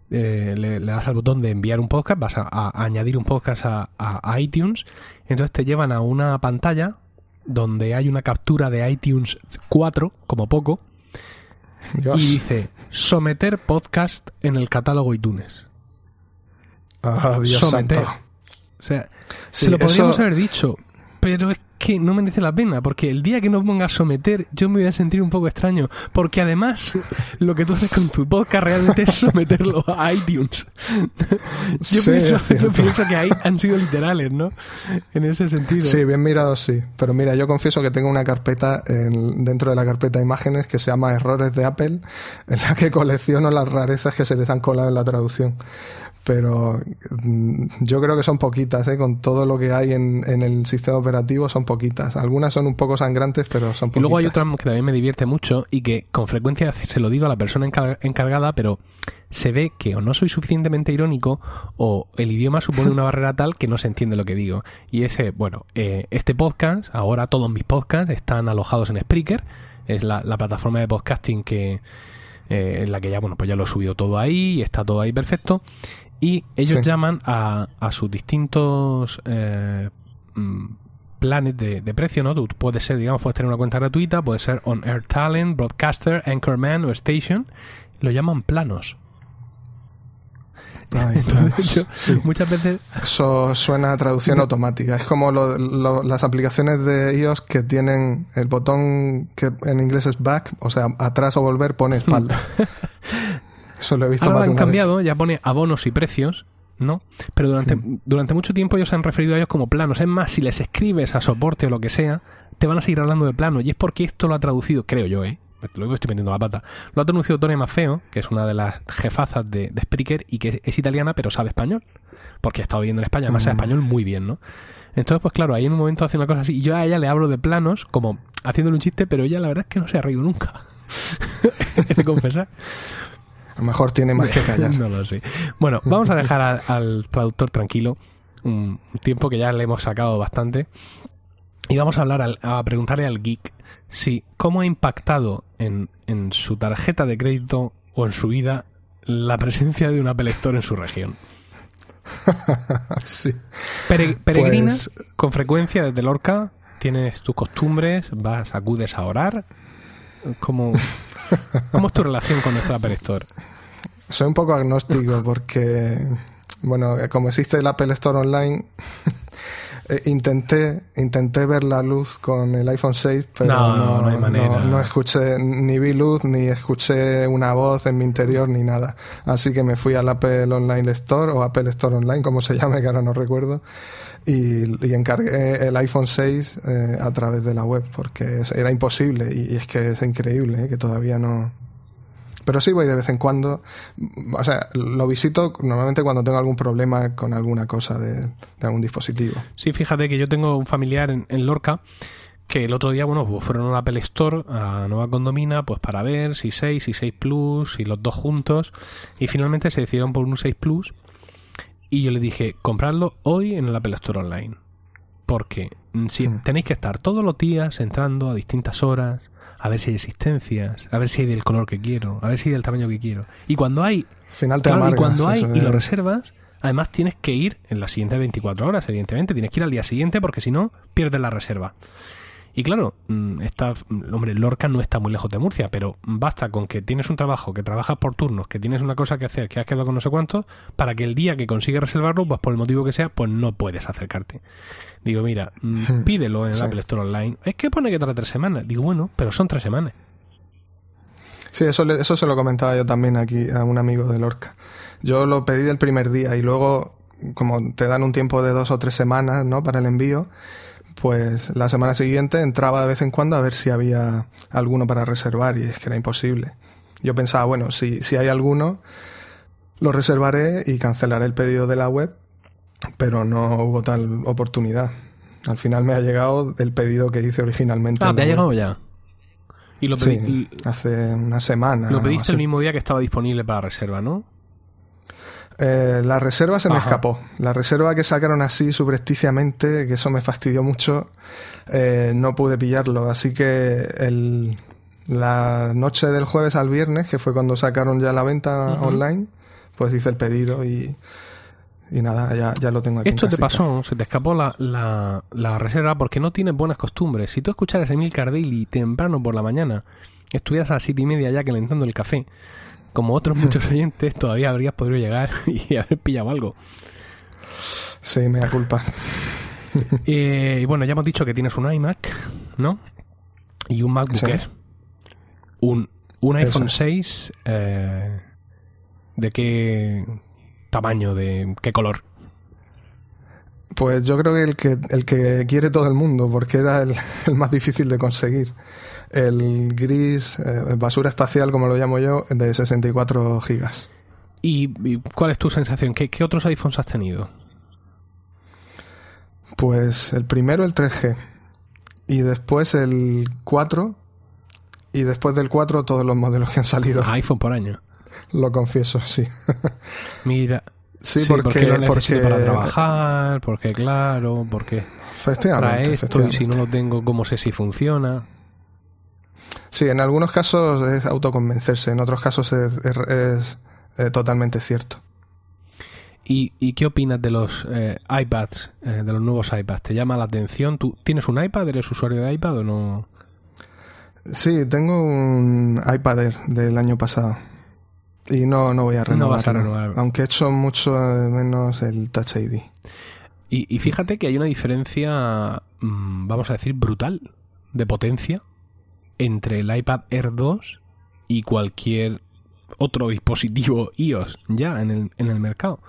eh, le, das al botón de enviar un podcast, vas a, añadir un podcast a, iTunes, entonces te llevan a una pantalla donde hay una captura de iTunes 4, como poco, y dice someter podcast en el catálogo iTunes. Ah, Dios someter. O sea, se lo podríamos haber dicho, pero es que no merece la pena, porque el día que no ponga someter, yo me voy a sentir un poco extraño, porque además lo que tú haces con tu podcast realmente es someterlo a iTunes. yo, pienso, que ahí han sido literales, ¿no? En ese sentido. Sí, bien mirado, sí. Pero mira, yo confieso que tengo una carpeta dentro de la carpeta de imágenes que se llama Errores de Apple, en la que colecciono las rarezas que se les han colado en la traducción pero mm, yo creo que son poquitas, ¿eh? con todo lo que hay en, en, el sistema operativo son poquitas. Algunas son un poco sangrantes, pero son poquitas. Y luego hay otra que también me divierte mucho y que con frecuencia se lo digo a la persona encargada, pero se ve que o no soy suficientemente irónico o el idioma supone una barrera tal que no se entiende lo que digo. Y ese, bueno, eh, este podcast, ahora todos mis podcasts están alojados en Spreaker, es la, la plataforma de podcasting que... Eh, en la que ya, bueno, pues ya lo he subido todo ahí y está todo ahí perfecto y ellos llaman a, a, sus distintos eh, mm, planes de, precio, ¿no? Tú puedes ser, digamos, puedes tener una cuenta gratuita, puede ser On Air Talent, Broadcaster, Anchorman o Station. Lo llaman planos. Entonces, muchas veces... Eso suena a traducción automática. Es como las aplicaciones de iOS que tienen el botón que en inglés es back, o sea, atrás o volver pone espalda. Eso lo he visto Ahora han cambiado, ya pone abonos y precios, ¿no? Pero durante, mm. durante mucho tiempo ellos se han referido a ellos como planos. Es más, si les escribes a soporte o lo que sea, te van a seguir hablando de plano. Y es porque esto lo ha traducido, creo yo, ¿eh? Luego estoy metiendo la pata. Lo ha traducido Tony Maffeo, que es una de las jefazas de, de Spreaker y que es, italiana, pero sabe español. Porque ha estado viviendo en España, además sabe mm. español muy bien, ¿no? Entonces, pues claro, ahí en un momento hace una cosa así. Y yo a ella le hablo de planos, como haciéndole un chiste, pero ella la verdad es que no se ha reído nunca. He de confesar. A lo mejor tiene más que callar. no lo sé. Bueno, vamos a dejar al traductor tranquilo un tiempo que ya le hemos sacado bastante. Y vamos a hablar, a preguntarle al geek si cómo ha impactado en, en su tarjeta de crédito o en su vida la presencia de un Apple Store en su región. sí. ¿Peregrinas pues con frecuencia desde Lorca? ¿Tienes tus costumbres? ¿Vas, acudes a orar? ¿Cómo, ¿Cómo es tu relación con nuestra Apple Store? Soy un poco agnóstico porque, bueno, como existe el Apple Store Online, eh, intenté, intenté ver la luz con el iPhone 6, pero no, no, no, escuché, ni vi luz, ni escuché una voz en mi interior, ni nada. Así que me fui al Apple Online Store, o Apple Store Online, como se llame, que ahora no recuerdo, y, encargué el iPhone 6 eh, a través de la web, porque era imposible, y, es que es increíble, eh, que todavía no, Pero sí voy de vez en cuando. O sea, lo visito normalmente cuando tengo algún problema con alguna cosa de, algún dispositivo. Sí, fíjate que yo tengo un familiar en, Lorca que el otro día, bueno, pues fueron a la Apple Store, a Nueva Condomina, pues para ver si 6, si 6 Plus, si los dos juntos. Y finalmente se decidieron por un 6 Plus. Y yo le dije, compradlo hoy en el Apple Store Online. Porque mm, si mm. tenéis que estar todos los días entrando a distintas horas, a ver si hay existencias, a ver si hay del color que quiero, a ver si hay del tamaño que quiero. Y cuando hay, Final te y cuando hay y lo reservas, además tienes que ir en las siguientes 24 horas, evidentemente, tienes que ir al día siguiente porque si no pierdes la reserva. Y claro, mm, está, hombre, Lorca no está muy lejos de Murcia, pero basta con que tienes un trabajo, que trabajas por turnos, que tienes una cosa que hacer, que has quedado con no sé cuánto, para que el día que consigues reservarlo, pues por el motivo que sea, pues no puedes acercarte. Digo, mira, mm, pídelo en el Apple Store Online. Es que pone que tarda tres semanas. Digo, bueno, pero son tres semanas. Sí, eso, eso se lo comentaba yo también aquí a un amigo de Lorca. Yo lo pedí el primer día y luego, como te dan un tiempo de dos o tres semanas, ¿no? Para el envío, pues la semana siguiente entraba de vez en cuando a ver si había alguno para reservar y es que era imposible. Yo pensaba, bueno, si, si hay alguno, lo reservaré y cancelaré el pedido de la web, pero no hubo tal oportunidad. Al final me ha llegado el pedido que hice originalmente. Ah, te ha llegado ya. Y lo pedí, hace una semana. Lo pediste el mismo día que estaba disponible para reserva, ¿no? Eh, la reserva se me escapó. La reserva que sacaron así subrepticiamente, que eso me fastidió mucho, eh, no pude pillarlo. Así que el, la noche del jueves al viernes, que fue cuando sacaron ya la venta online, pues hice el pedido y, y nada, ya, ya lo tengo aquí. Esto te pasó, se te escapó la, la, la, reserva porque no tienes buenas costumbres. Si tú escucharas Emil Cardelli temprano por la mañana, estuvieras a las siete y media ya calentando el café, como otros muchos oyentes, todavía habrías podido llegar y haber pillado algo. Sí, me da culpa. Eh, y bueno, ya hemos dicho que tienes un iMac, ¿no? Y un MacBook Air. Un, un iPhone 6. Eh, ¿De qué tamaño? ¿De qué color? Pues yo creo que el que, el que quiere todo el mundo, porque era el más difícil de conseguir el gris, eh, basura espacial, como lo llamo yo, de 64 gigas. ¿Y, cuál es tu sensación? ¿Qué, otros iPhones has tenido? Pues el primero el 3G y después el 4 y después del 4 todos los modelos que han salido. iPhone por año. Lo confieso, sí. Mira. Sí, porque, lo necesito para trabajar, porque claro, porque para esto y si no lo tengo, ¿cómo sé si funciona? Sí, en algunos casos es autoconvencerse, en otros casos es, eh, totalmente cierto. ¿Y, qué opinas de los eh, iPads, eh, de los nuevos iPads? ¿Te llama la atención? ¿Tú tienes un iPad? ¿Eres usuario de iPad o no? Sí, tengo un iPad Air del año pasado. Y no, no voy a renovar. Aunque he hecho mucho menos el Touch ID. Y, y fíjate que hay una diferencia, mm, vamos a decir, brutal de potencia entre el iPad Air 2 y cualquier otro dispositivo iOS ya en el, en el mercado.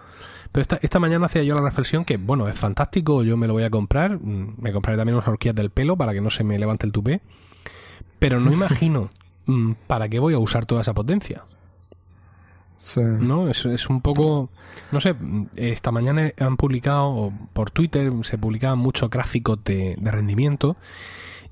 Pero esta, esta mañana hacía yo la reflexión que, bueno, es fantástico, yo me lo voy a comprar, mm, me compraré también unas horquillas del pelo para que no se me levante el tupé, pero no imagino mm, para qué voy a usar toda esa potencia. ¿No? Es, es, un poco. No sé, esta mañana han publicado, por Twitter se publicaban muchos gráficos de, rendimiento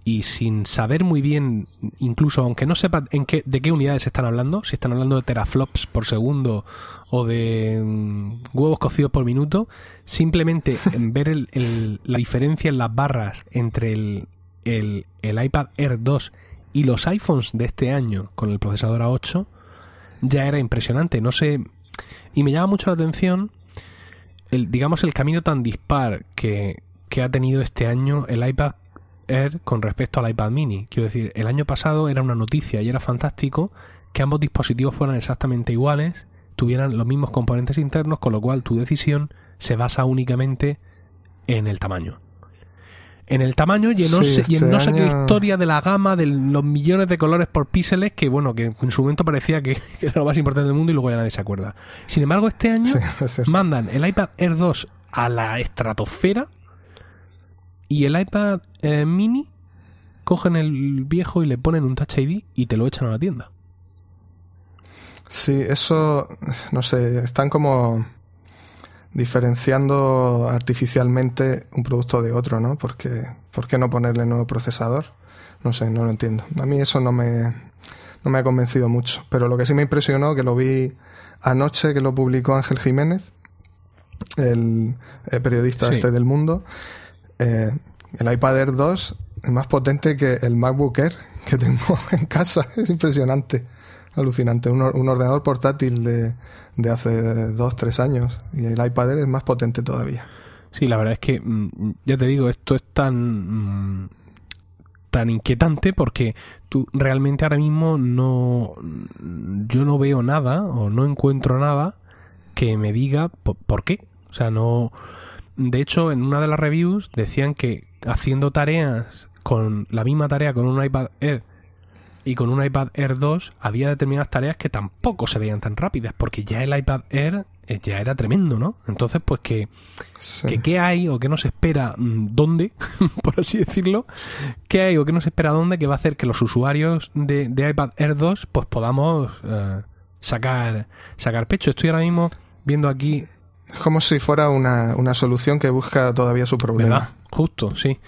y sin saber muy bien, incluso aunque no sepa en qué, de qué unidades están hablando, si están hablando de teraflops por segundo o de mm, huevos cocidos por minuto, simplemente ver el, la diferencia en las barras entre el, el, el, iPad Air 2 y los iPhones de este año con el procesador A8 ya era impresionante. No sé, y me llama mucho la atención el, digamos, el camino tan dispar que, que ha tenido este año el iPad Air con respecto al iPad mini. Quiero decir, el año pasado era una noticia y era fantástico que ambos dispositivos fueran exactamente iguales, tuvieran los mismos componentes internos, con lo cual tu decisión se basa únicamente en el tamaño. En el tamaño y en, no, sé, este qué historia de la gama de los millones de colores por píxeles que, bueno, que en su momento parecía que, era lo más importante del mundo y luego ya nadie se acuerda. Sin embargo, este año mandan el iPad Air 2 a la estratosfera y el iPad eh, mini cogen el viejo y le ponen un Touch ID y te lo echan a la tienda. Sí, eso, no sé, están como diferenciando artificialmente un producto de otro, ¿no? Porque, ¿Por qué no ponerle nuevo procesador? No sé, no lo entiendo. A mí eso no me, no me ha convencido mucho. Pero lo que sí me impresionó, que lo vi anoche, que lo publicó Ángel Jiménez, el, periodista este del mundo, eh, el iPad Air 2 es más potente que el MacBook Air que tengo en casa. Es impresionante, alucinante. Un, un ordenador portátil de, de hace dos, tres años y el iPad Air es más potente todavía. Sí, la verdad es que, mm, ya te digo, esto es tan, mm, tan inquietante porque tú realmente ahora mismo no, yo no veo nada o no encuentro nada que me diga por, qué. O sea, no, de hecho, en una de las reviews decían que haciendo tareas con la misma tarea con un iPad Air y con un iPad Air 2 había determinadas tareas que tampoco se veían tan rápidas porque ya el iPad Air eh, ya era tremendo, ¿no? Entonces, pues que, qué hay o qué nos espera mm, dónde, por así decirlo, qué hay o qué nos espera dónde que va a hacer que los usuarios de, iPad Air 2 pues podamos eh, sacar, sacar pecho. Estoy ahora mismo viendo aquí... Es como si fuera una, una solución que busca todavía su problema. ¿Verdad? Justo, sí.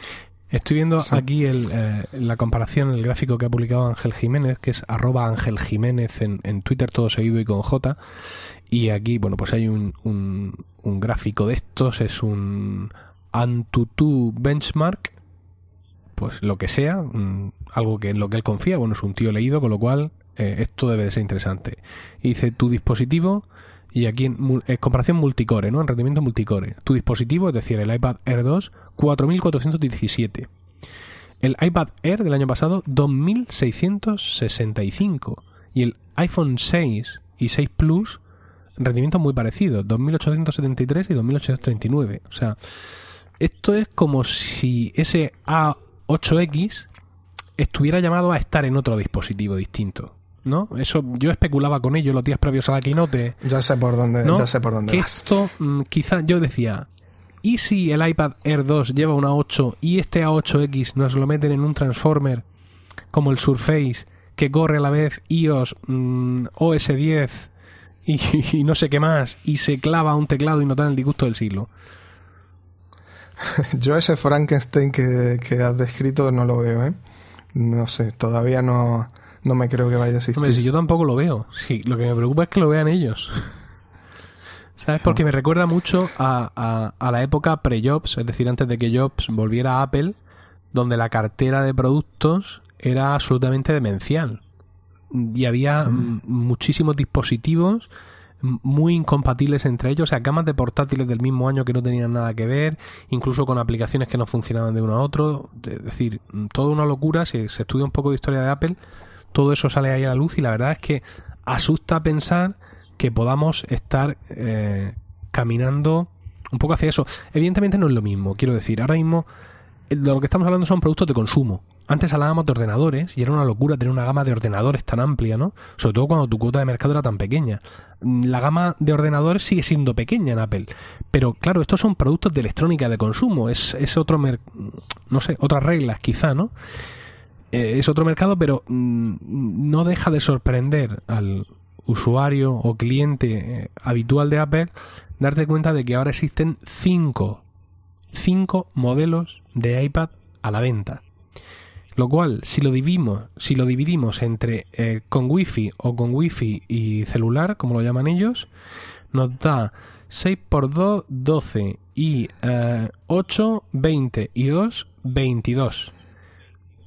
Estoy viendo aquí el, eh, la comparación, el gráfico que ha publicado Ángel Jiménez, que es arroba Ángel Jiménez en, en, Twitter, todo seguido y con J. Y aquí, bueno, pues hay un, un, un gráfico de estos, es un Antutu Benchmark, pues lo que sea, algo que en lo que él confía, bueno, es un tío leído, con lo cual eh, esto debe de ser interesante. Y dice, tu dispositivo y aquí en, comparación multicore, ¿no? En rendimiento multicore. Tu dispositivo, es decir, el iPad Air 2, 4417. El iPad Air del año pasado, 2665. Y el iPhone 6 y 6 Plus, rendimiento muy parecido, 2873 y 2839. O sea, esto es como si ese A8X estuviera llamado a estar en otro dispositivo distinto. ¿no? Eso yo especulaba con ello los días previos a la keynote. Ya sé por dónde, ya sé por dónde que Esto, mm, quizá yo decía, ¿y si el iPad Air 2 lleva una 8 y este A8X nos lo meten en un transformer como el Surface que corre a la vez iOS, mm, OS 10 y, no sé qué más y se clava un teclado y no da el disgusto del siglo? yo ese Frankenstein que, que has descrito no lo veo, ¿eh? No sé, todavía no no me creo que vaya a existir. Hombre, si yo tampoco lo veo. Sí, lo que me preocupa es que lo vean ellos. ¿Sabes? Porque me recuerda mucho a, a, la época pre-Jobs, es decir, antes de que Jobs volviera a Apple, donde la cartera de productos era absolutamente demencial. Y había muchísimos dispositivos muy incompatibles entre ellos, o sea, gamas de portátiles del mismo año que no tenían nada que ver, incluso con aplicaciones que no funcionaban de uno a otro, es decir, toda una locura, si se estudia un poco de historia de Apple, todo eso sale ahí a la luz y la verdad es que asusta pensar que podamos estar eh, caminando un poco hacia eso. Evidentemente no es lo mismo, quiero decir, ahora mismo eh, lo que estamos hablando son productos de consumo. Antes hablábamos de ordenadores y era una locura tener una gama de ordenadores tan amplia, ¿no? Sobre todo cuando tu cuota de mercado era tan pequeña. Mm, la gama de ordenadores sigue siendo pequeña en Apple, pero claro, estos son productos de electrónica de consumo, es, es otro, no sé, otras reglas quizá, ¿no? Eh, es otro mercado, pero mm, no deja de sorprender al usuario o cliente eh, habitual de Apple darte cuenta de que ahora existen cinco, cinco modelos de iPad a la venta. Lo cual, si lo dividimos, si lo dividimos entre eh, con Wi-Fi o con Wi-Fi y celular, como lo llaman ellos, nos da 6 por 2, 12 y 8, 20 y 2, 22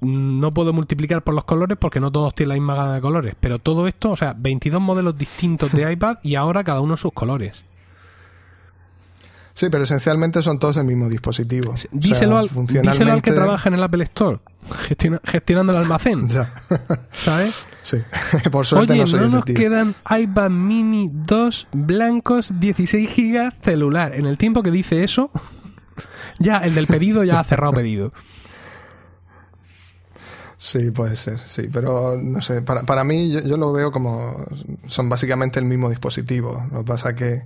no puedo multiplicar por los colores porque no todos tienen la misma gama de colores. Pero todo esto, o sea, 22 modelos distintos de iPad y ahora cada uno sus colores. Sí, pero esencialmente son todos el mismo dispositivo. Díselo, al, que trabaja en el Apple Store, gestionando el almacén. Ya. ¿Sabes? Sí, por suerte Oye, no, soy no nos quedan iPad mini 2 blancos 16 GB celular. En el tiempo que dice eso, ya el del pedido ya ha cerrado pedido. Sí, puede ser, sí, pero no sé, para, para mí yo, lo veo como son básicamente el mismo dispositivo. Lo que pasa que,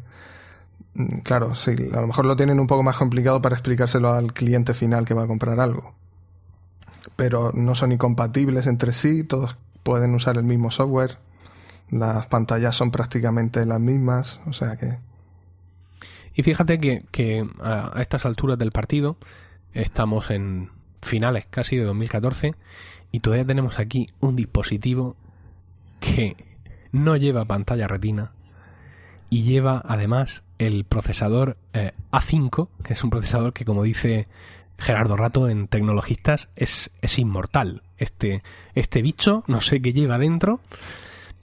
mm, claro, sí, a lo mejor lo tienen un poco más complicado para explicárselo al cliente final que va a comprar algo. Pero no son incompatibles entre sí, todos pueden usar el mismo software. Las pantallas son prácticamente las mismas, o sea que... Y fíjate que, que a estas alturas del partido estamos en finales casi de 2014 y todavía tenemos aquí un dispositivo que no lleva pantalla retina y lleva además el procesador eh, A5, que es un procesador que como dice Gerardo Rato en Tecnologistas es, es inmortal. Este, este bicho, no sé qué lleva dentro,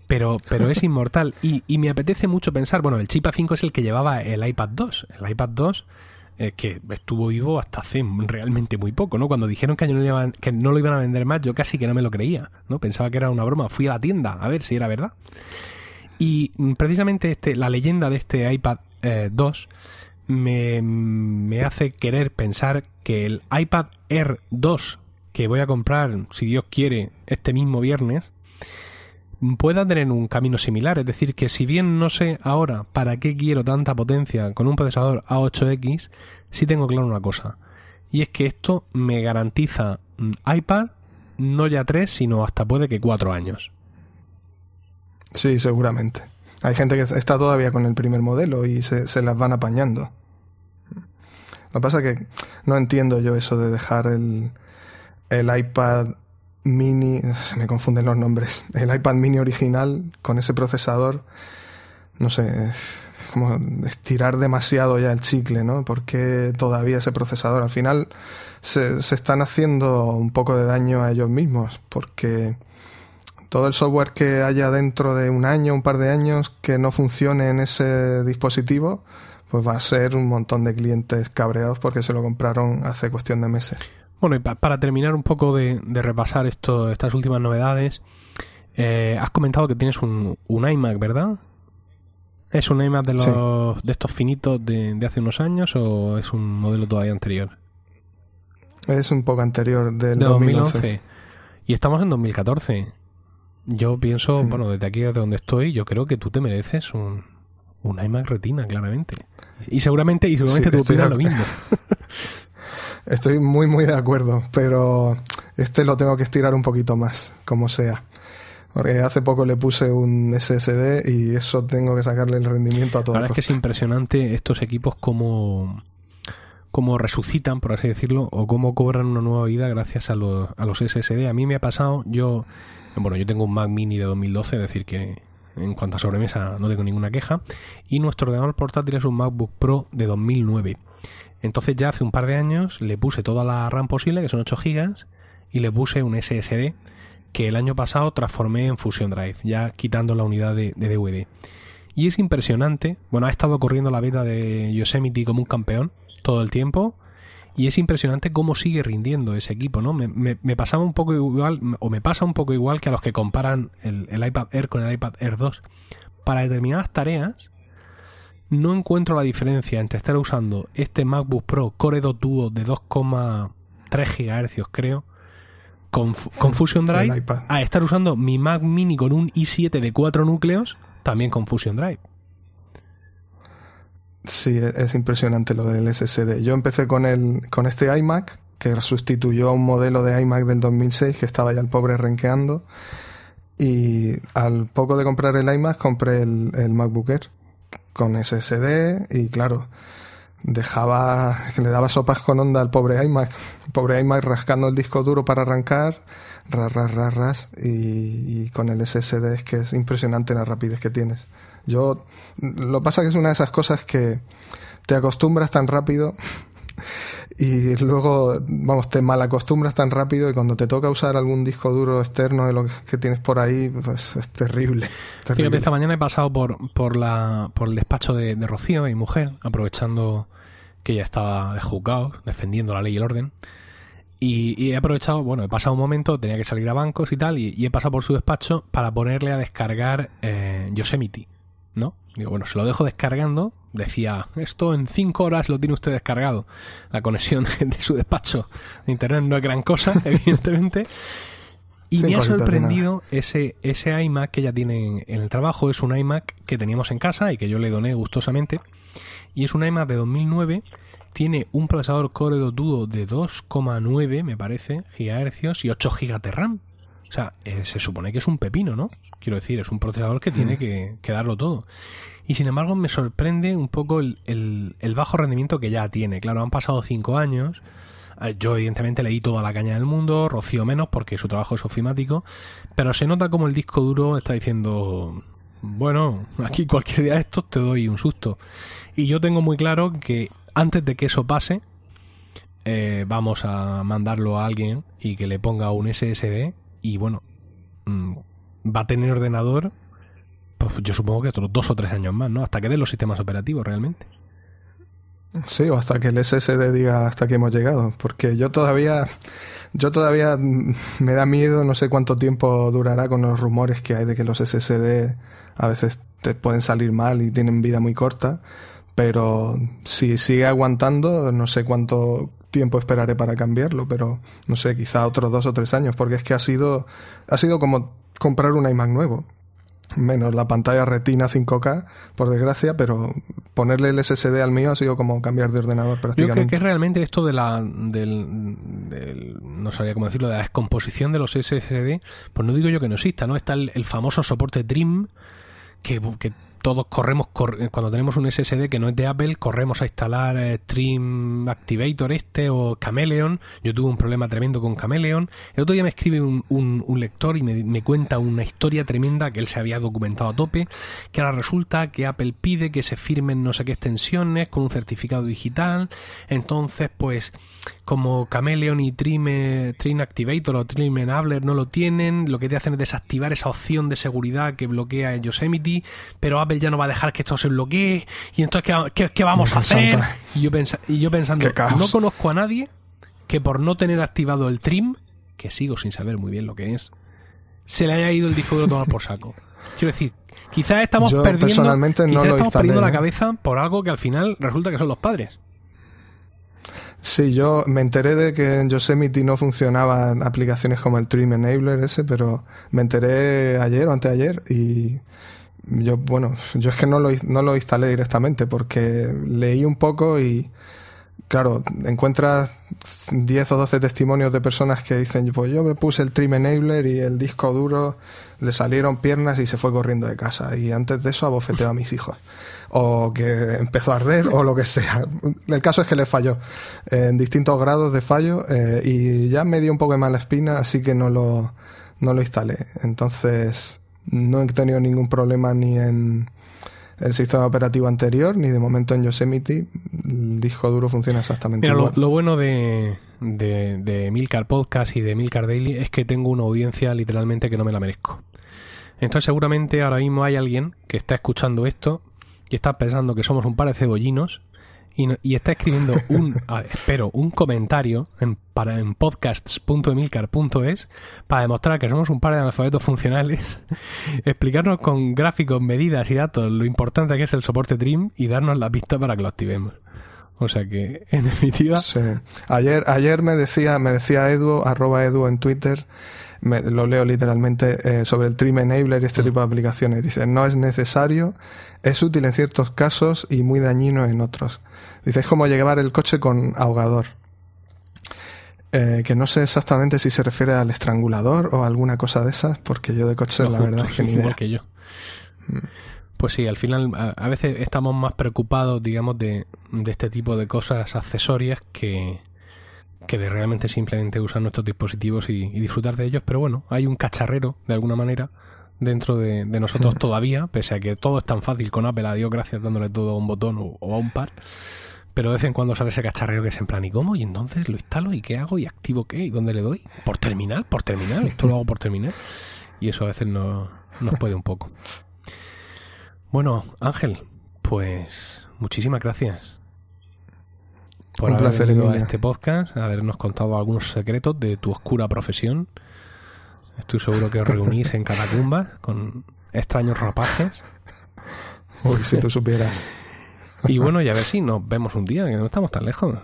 pero, pero es inmortal. Y, y, me apetece mucho pensar, bueno, el chip A5 es el que llevaba el iPad 2. El iPad 2 eh, que estuvo vivo hasta hace realmente muy poco, ¿no? Cuando dijeron que no, lo iban a vender más, yo casi que no me lo creía, ¿no? Pensaba que era una broma. Fui a la tienda a ver si era verdad. Y mm, precisamente este, la leyenda de este iPad 2 eh, me, me hace querer pensar que el iPad Air 2 que voy a comprar, si Dios quiere, este mismo viernes, pueda tener un camino similar. Es decir, que si bien no sé ahora para qué quiero tanta potencia con un procesador A8X, sí tengo claro una cosa. Y es que esto me garantiza mm, iPad no ya tres, sino hasta puede que cuatro años. Sí, seguramente. Hay gente que está todavía con el primer modelo y se, las van apañando. Lo que pasa es que no entiendo yo eso de dejar el, el iPad mini, se me confunden los nombres, el iPad mini original con ese procesador, no sé, es como estirar demasiado ya el chicle, ¿no? Porque todavía ese procesador al final se, se están haciendo un poco de daño a ellos mismos, porque todo el software que haya dentro de un año, un par de años, que no funcione en ese dispositivo, pues va a ser un montón de clientes cabreados porque se lo compraron hace cuestión de meses. Bueno, y para terminar un poco de, repasar esto, estas últimas novedades, eh, has comentado que tienes un, iMac, ¿verdad? ¿Es un iMac de, los, de estos finitos de, de, hace unos años o es un modelo todavía anterior? Es un poco anterior, del de 2011. Y estamos en 2014. Yo pienso, bueno, desde aquí, desde donde estoy, yo creo que tú te mereces un, un iMac Retina, claramente. Y seguramente, y seguramente tú opinas lo mismo. estoy muy, muy de acuerdo, pero este lo tengo que estirar un poquito más, como sea. Porque hace poco le puse un SSD y eso tengo que sacarle el rendimiento a todo. La verdad es que es impresionante estos equipos como cómo resucitan, por así decirlo, o cómo cobran una nueva vida gracias a los, a los SSD. A mí me ha pasado, yo bueno, yo tengo un Mac Mini de 2012, es decir que en cuanto a sobremesa no tengo ninguna queja. Y nuestro ordenador portátil es un MacBook Pro de 2009. Entonces ya hace un par de años le puse toda la RAM posible, que son 8 GB, y le puse un SSD que el año pasado transformé en Fusion Drive, ya quitando la unidad de, DVD. Y es impresionante, bueno, ha estado corriendo la vida de Yosemite como un campeón todo el tiempo y es impresionante cómo sigue rindiendo ese equipo, ¿no? Me, pasaba un poco igual, o me pasa un poco igual que a los que comparan el, iPad Air con el iPad Air 2. Para determinadas tareas, no encuentro la diferencia entre estar usando este MacBook Pro Core 2 Duo de 2,3 GHz, creo, con, con Fusion Drive, a estar usando mi Mac Mini con un i7 de 4 núcleos, también con Fusion Drive. Sí, e-, es impresionante lo del SSD. Yo empecé con, el, con este iMac, que sustituyó a un modelo de iMac del 2006 que estaba ya el pobre renqueando. Y al poco de comprar el iMac compré el, el MacBook Air con SSD y claro, dejaba, le daba sopas con onda al pobre iMac. Pobre iMac rascando el disco duro para arrancar, ras, ras, ras, ras, y, y con el SSD es que es impresionante la rapidez que tienes. Yo, lo pasa que es una de esas cosas que te acostumbras tan rápido y luego, vamos, te malacostumbras tan rápido y cuando te toca usar algún disco duro externo de lo que tienes por ahí, pues es terrible. Fíjate, esta mañana he pasado por, por, la, por el despacho de, Rocío, mi mujer, aprovechando que ella estaba de juzgado, defendiendo la ley y el orden. Y, he aprovechado, bueno, he pasado un momento, tenía que salir a bancos y tal, y, he pasado por su despacho para ponerle a descargar eh, Yosemite ¿no? Digo, bueno, se lo dejo descargando. Decía, esto en 5 horas lo tiene usted descargado. La conexión de su despacho de internet no es gran cosa, evidentemente. Y me ha sorprendido ese, ese iMac que ella tiene en el trabajo. Es un iMac que teníamos en casa y que yo le doné gustosamente. Y es un iMac de 2009. Tiene un procesador Core 2 Duo de 2,9, me parece, gigahercios y 8 GB de RAM. O sea, eh, se supone que es un pepino, ¿no? Quiero decir, es un procesador que tiene que, que darlo todo. Y sin embargo me sorprende un poco el, el, bajo rendimiento que ya tiene. Claro, han pasado cinco años. Eh, yo evidentemente leí toda la caña del mundo, Rocío menos porque su trabajo es ofimático, pero se nota como el disco duro está diciendo, bueno, aquí cualquier día de estos te doy un susto. Y yo tengo muy claro que antes de que eso pase, eh, vamos a mandarlo a alguien y que le ponga un SSD y bueno, mm, va a tener ordenador pues yo supongo que otros dos o tres años más, ¿no? Hasta que den los sistemas operativos realmente. Sí, o hasta que el SSD diga hasta que hemos llegado. Porque yo todavía, yo todavía me da miedo, no sé cuánto tiempo durará con los rumores que hay de que los SSD a veces te pueden salir mal y tienen vida muy corta. Pero si sigue aguantando, no sé cuánto tiempo esperaré para cambiarlo, pero no sé, quizá otros dos o tres años, porque es que ha sido, ha sido como comprar un iMac nuevo menos la pantalla retina 5K, por desgracia, pero ponerle el SSD al mío ha sido como cambiar de ordenador prácticamente. Yo creo que es realmente esto de la, del, no sabría cómo decirlo, de la descomposición de los SSD, pues no digo yo que no exista, ¿no? Está el, el famoso soporte Dream, que, que todos corremos, eh, cuando tenemos un SSD que no es de Apple, corremos a instalar eh, Stream Activator este o Chameleon. Yo tuve un problema tremendo con Chameleon. El otro día me escribe un, lector y me, cuenta una historia tremenda que él se había documentado a tope, que ahora resulta que Apple pide que se firmen no sé qué extensiones con un certificado digital. Entonces, pues como Chameleon y Trim, Trim Activator o Trim Enabler no lo tienen, lo que te hacen es desactivar esa opción de seguridad que bloquea Yosemite, pero Apple ya no va a dejar que esto se bloquee, y entonces ¿qué, vamos a hacer? Y yo, y yo pensando, no conozco a nadie que por no tener activado el Trim, que sigo sin saber muy bien lo que es, se le haya ido el disco duro tomar por saco. Quiero decir, quizás estamos perdiendo, estamos perdiendo la ¿eh? cabeza por algo que al final resulta que son los padres. Sí, yo me enteré de que en Yosemite no funcionaban aplicaciones como el Trim Enabler ese, pero me enteré ayer o anteayer y yo, bueno, yo es que no lo, no lo instalé directamente porque leí un poco y claro, encuentras 10 o 12 testimonios de personas que dicen, pues yo me puse el trim enabler y el disco duro le salieron piernas y se fue corriendo de casa. Y antes de eso abofeteó a mis hijos. O que empezó a arder o lo que sea. El caso es que le falló en distintos grados de fallo eh, y ya me dio un poco de mala espina, así que no lo, no lo instalé. Entonces no he tenido ningún problema ni en el sistema operativo anterior, ni de momento en Yosemite, el disco duro funciona exactamente igual. Lo, lo bueno de, de, de Milcar Podcast y de Milcar Daily es que tengo una audiencia literalmente que no me la merezco. Entonces seguramente ahora mismo hay alguien que está escuchando esto y está pensando que somos un par de cebollinos y, está escribiendo un, espero, un comentario en, para, en podcasts.emilcar.es para demostrar que somos un par de analfabetos funcionales, explicarnos con gráficos, medidas y datos lo importante que es el soporte Dream y darnos la pista para que lo activemos. O sea que, en definitiva. Sí. Ayer, ayer me decía, me decía Edu, arroba Edu en Twitter, me, lo leo literalmente, eh, sobre el Trim Enabler y este mm. tipo de aplicaciones. Dice, no es necesario, es útil en ciertos casos y muy dañino en otros. Dice, es como llevar el coche con ahogador. Eh, que no sé exactamente si se refiere al estrangulador o alguna cosa de esas, porque yo de coche la verdad es que ni idea. Que yo. Mm. Pues sí, al final a, veces estamos más preocupados, digamos, de, de este tipo de cosas accesorias que, que de realmente simplemente usar nuestros dispositivos y, disfrutar de ellos. Pero bueno, hay un cacharrero, de alguna manera, dentro de, nosotros todavía, pese a que todo es tan fácil con Apple, a Dios gracias, dándole todo a un botón o, a un par. Pero de vez en cuando sale ese cacharrero que es en plan, ¿y cómo? Y entonces lo instalo y qué hago y activo qué y dónde le doy. Por terminal, por terminal, esto lo hago por terminal. Y eso a veces no, nos puede un poco. Bueno, Ángel, pues muchísimas gracias por haber venido a este podcast, habernos contado algunos secretos de tu oscura profesión. Estoy seguro que os reunís en catacumbas con extraños rapaces. Uy, si tú supieras. Y bueno, y a ver si nos vemos un día, que no estamos tan lejos.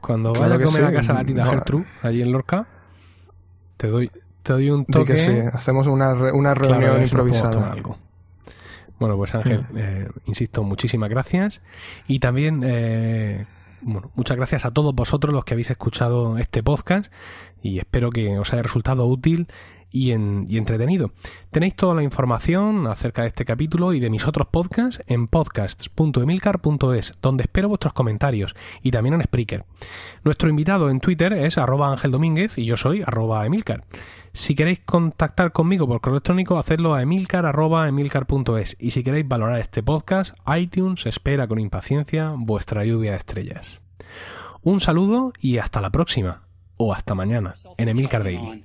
Cuando vaya a comer a casa la tienda Gertrude, allí en Lorca, te doy, te doy un toque. sí, hacemos una, una reunión improvisada. Algo. Bueno, pues Ángel, eh, insisto, muchísimas gracias. Y también, eh, bueno, muchas gracias a todos vosotros los que habéis escuchado este podcast y espero que os haya resultado útil y, entretenido. Tenéis toda la información acerca de este capítulo y de mis otros podcasts en podcasts.emilcar.es, donde espero vuestros comentarios y también en Spreaker. Nuestro invitado en Twitter es arroba Ángel Domínguez y yo soy arroba Emilcar. Si queréis contactar conmigo por correo electrónico, hacedlo a emilcar.emilcar.es. Y si queréis valorar este podcast, iTunes espera con impaciencia vuestra lluvia de estrellas. Un saludo y hasta la próxima, o hasta mañana, en Emilcar Daily.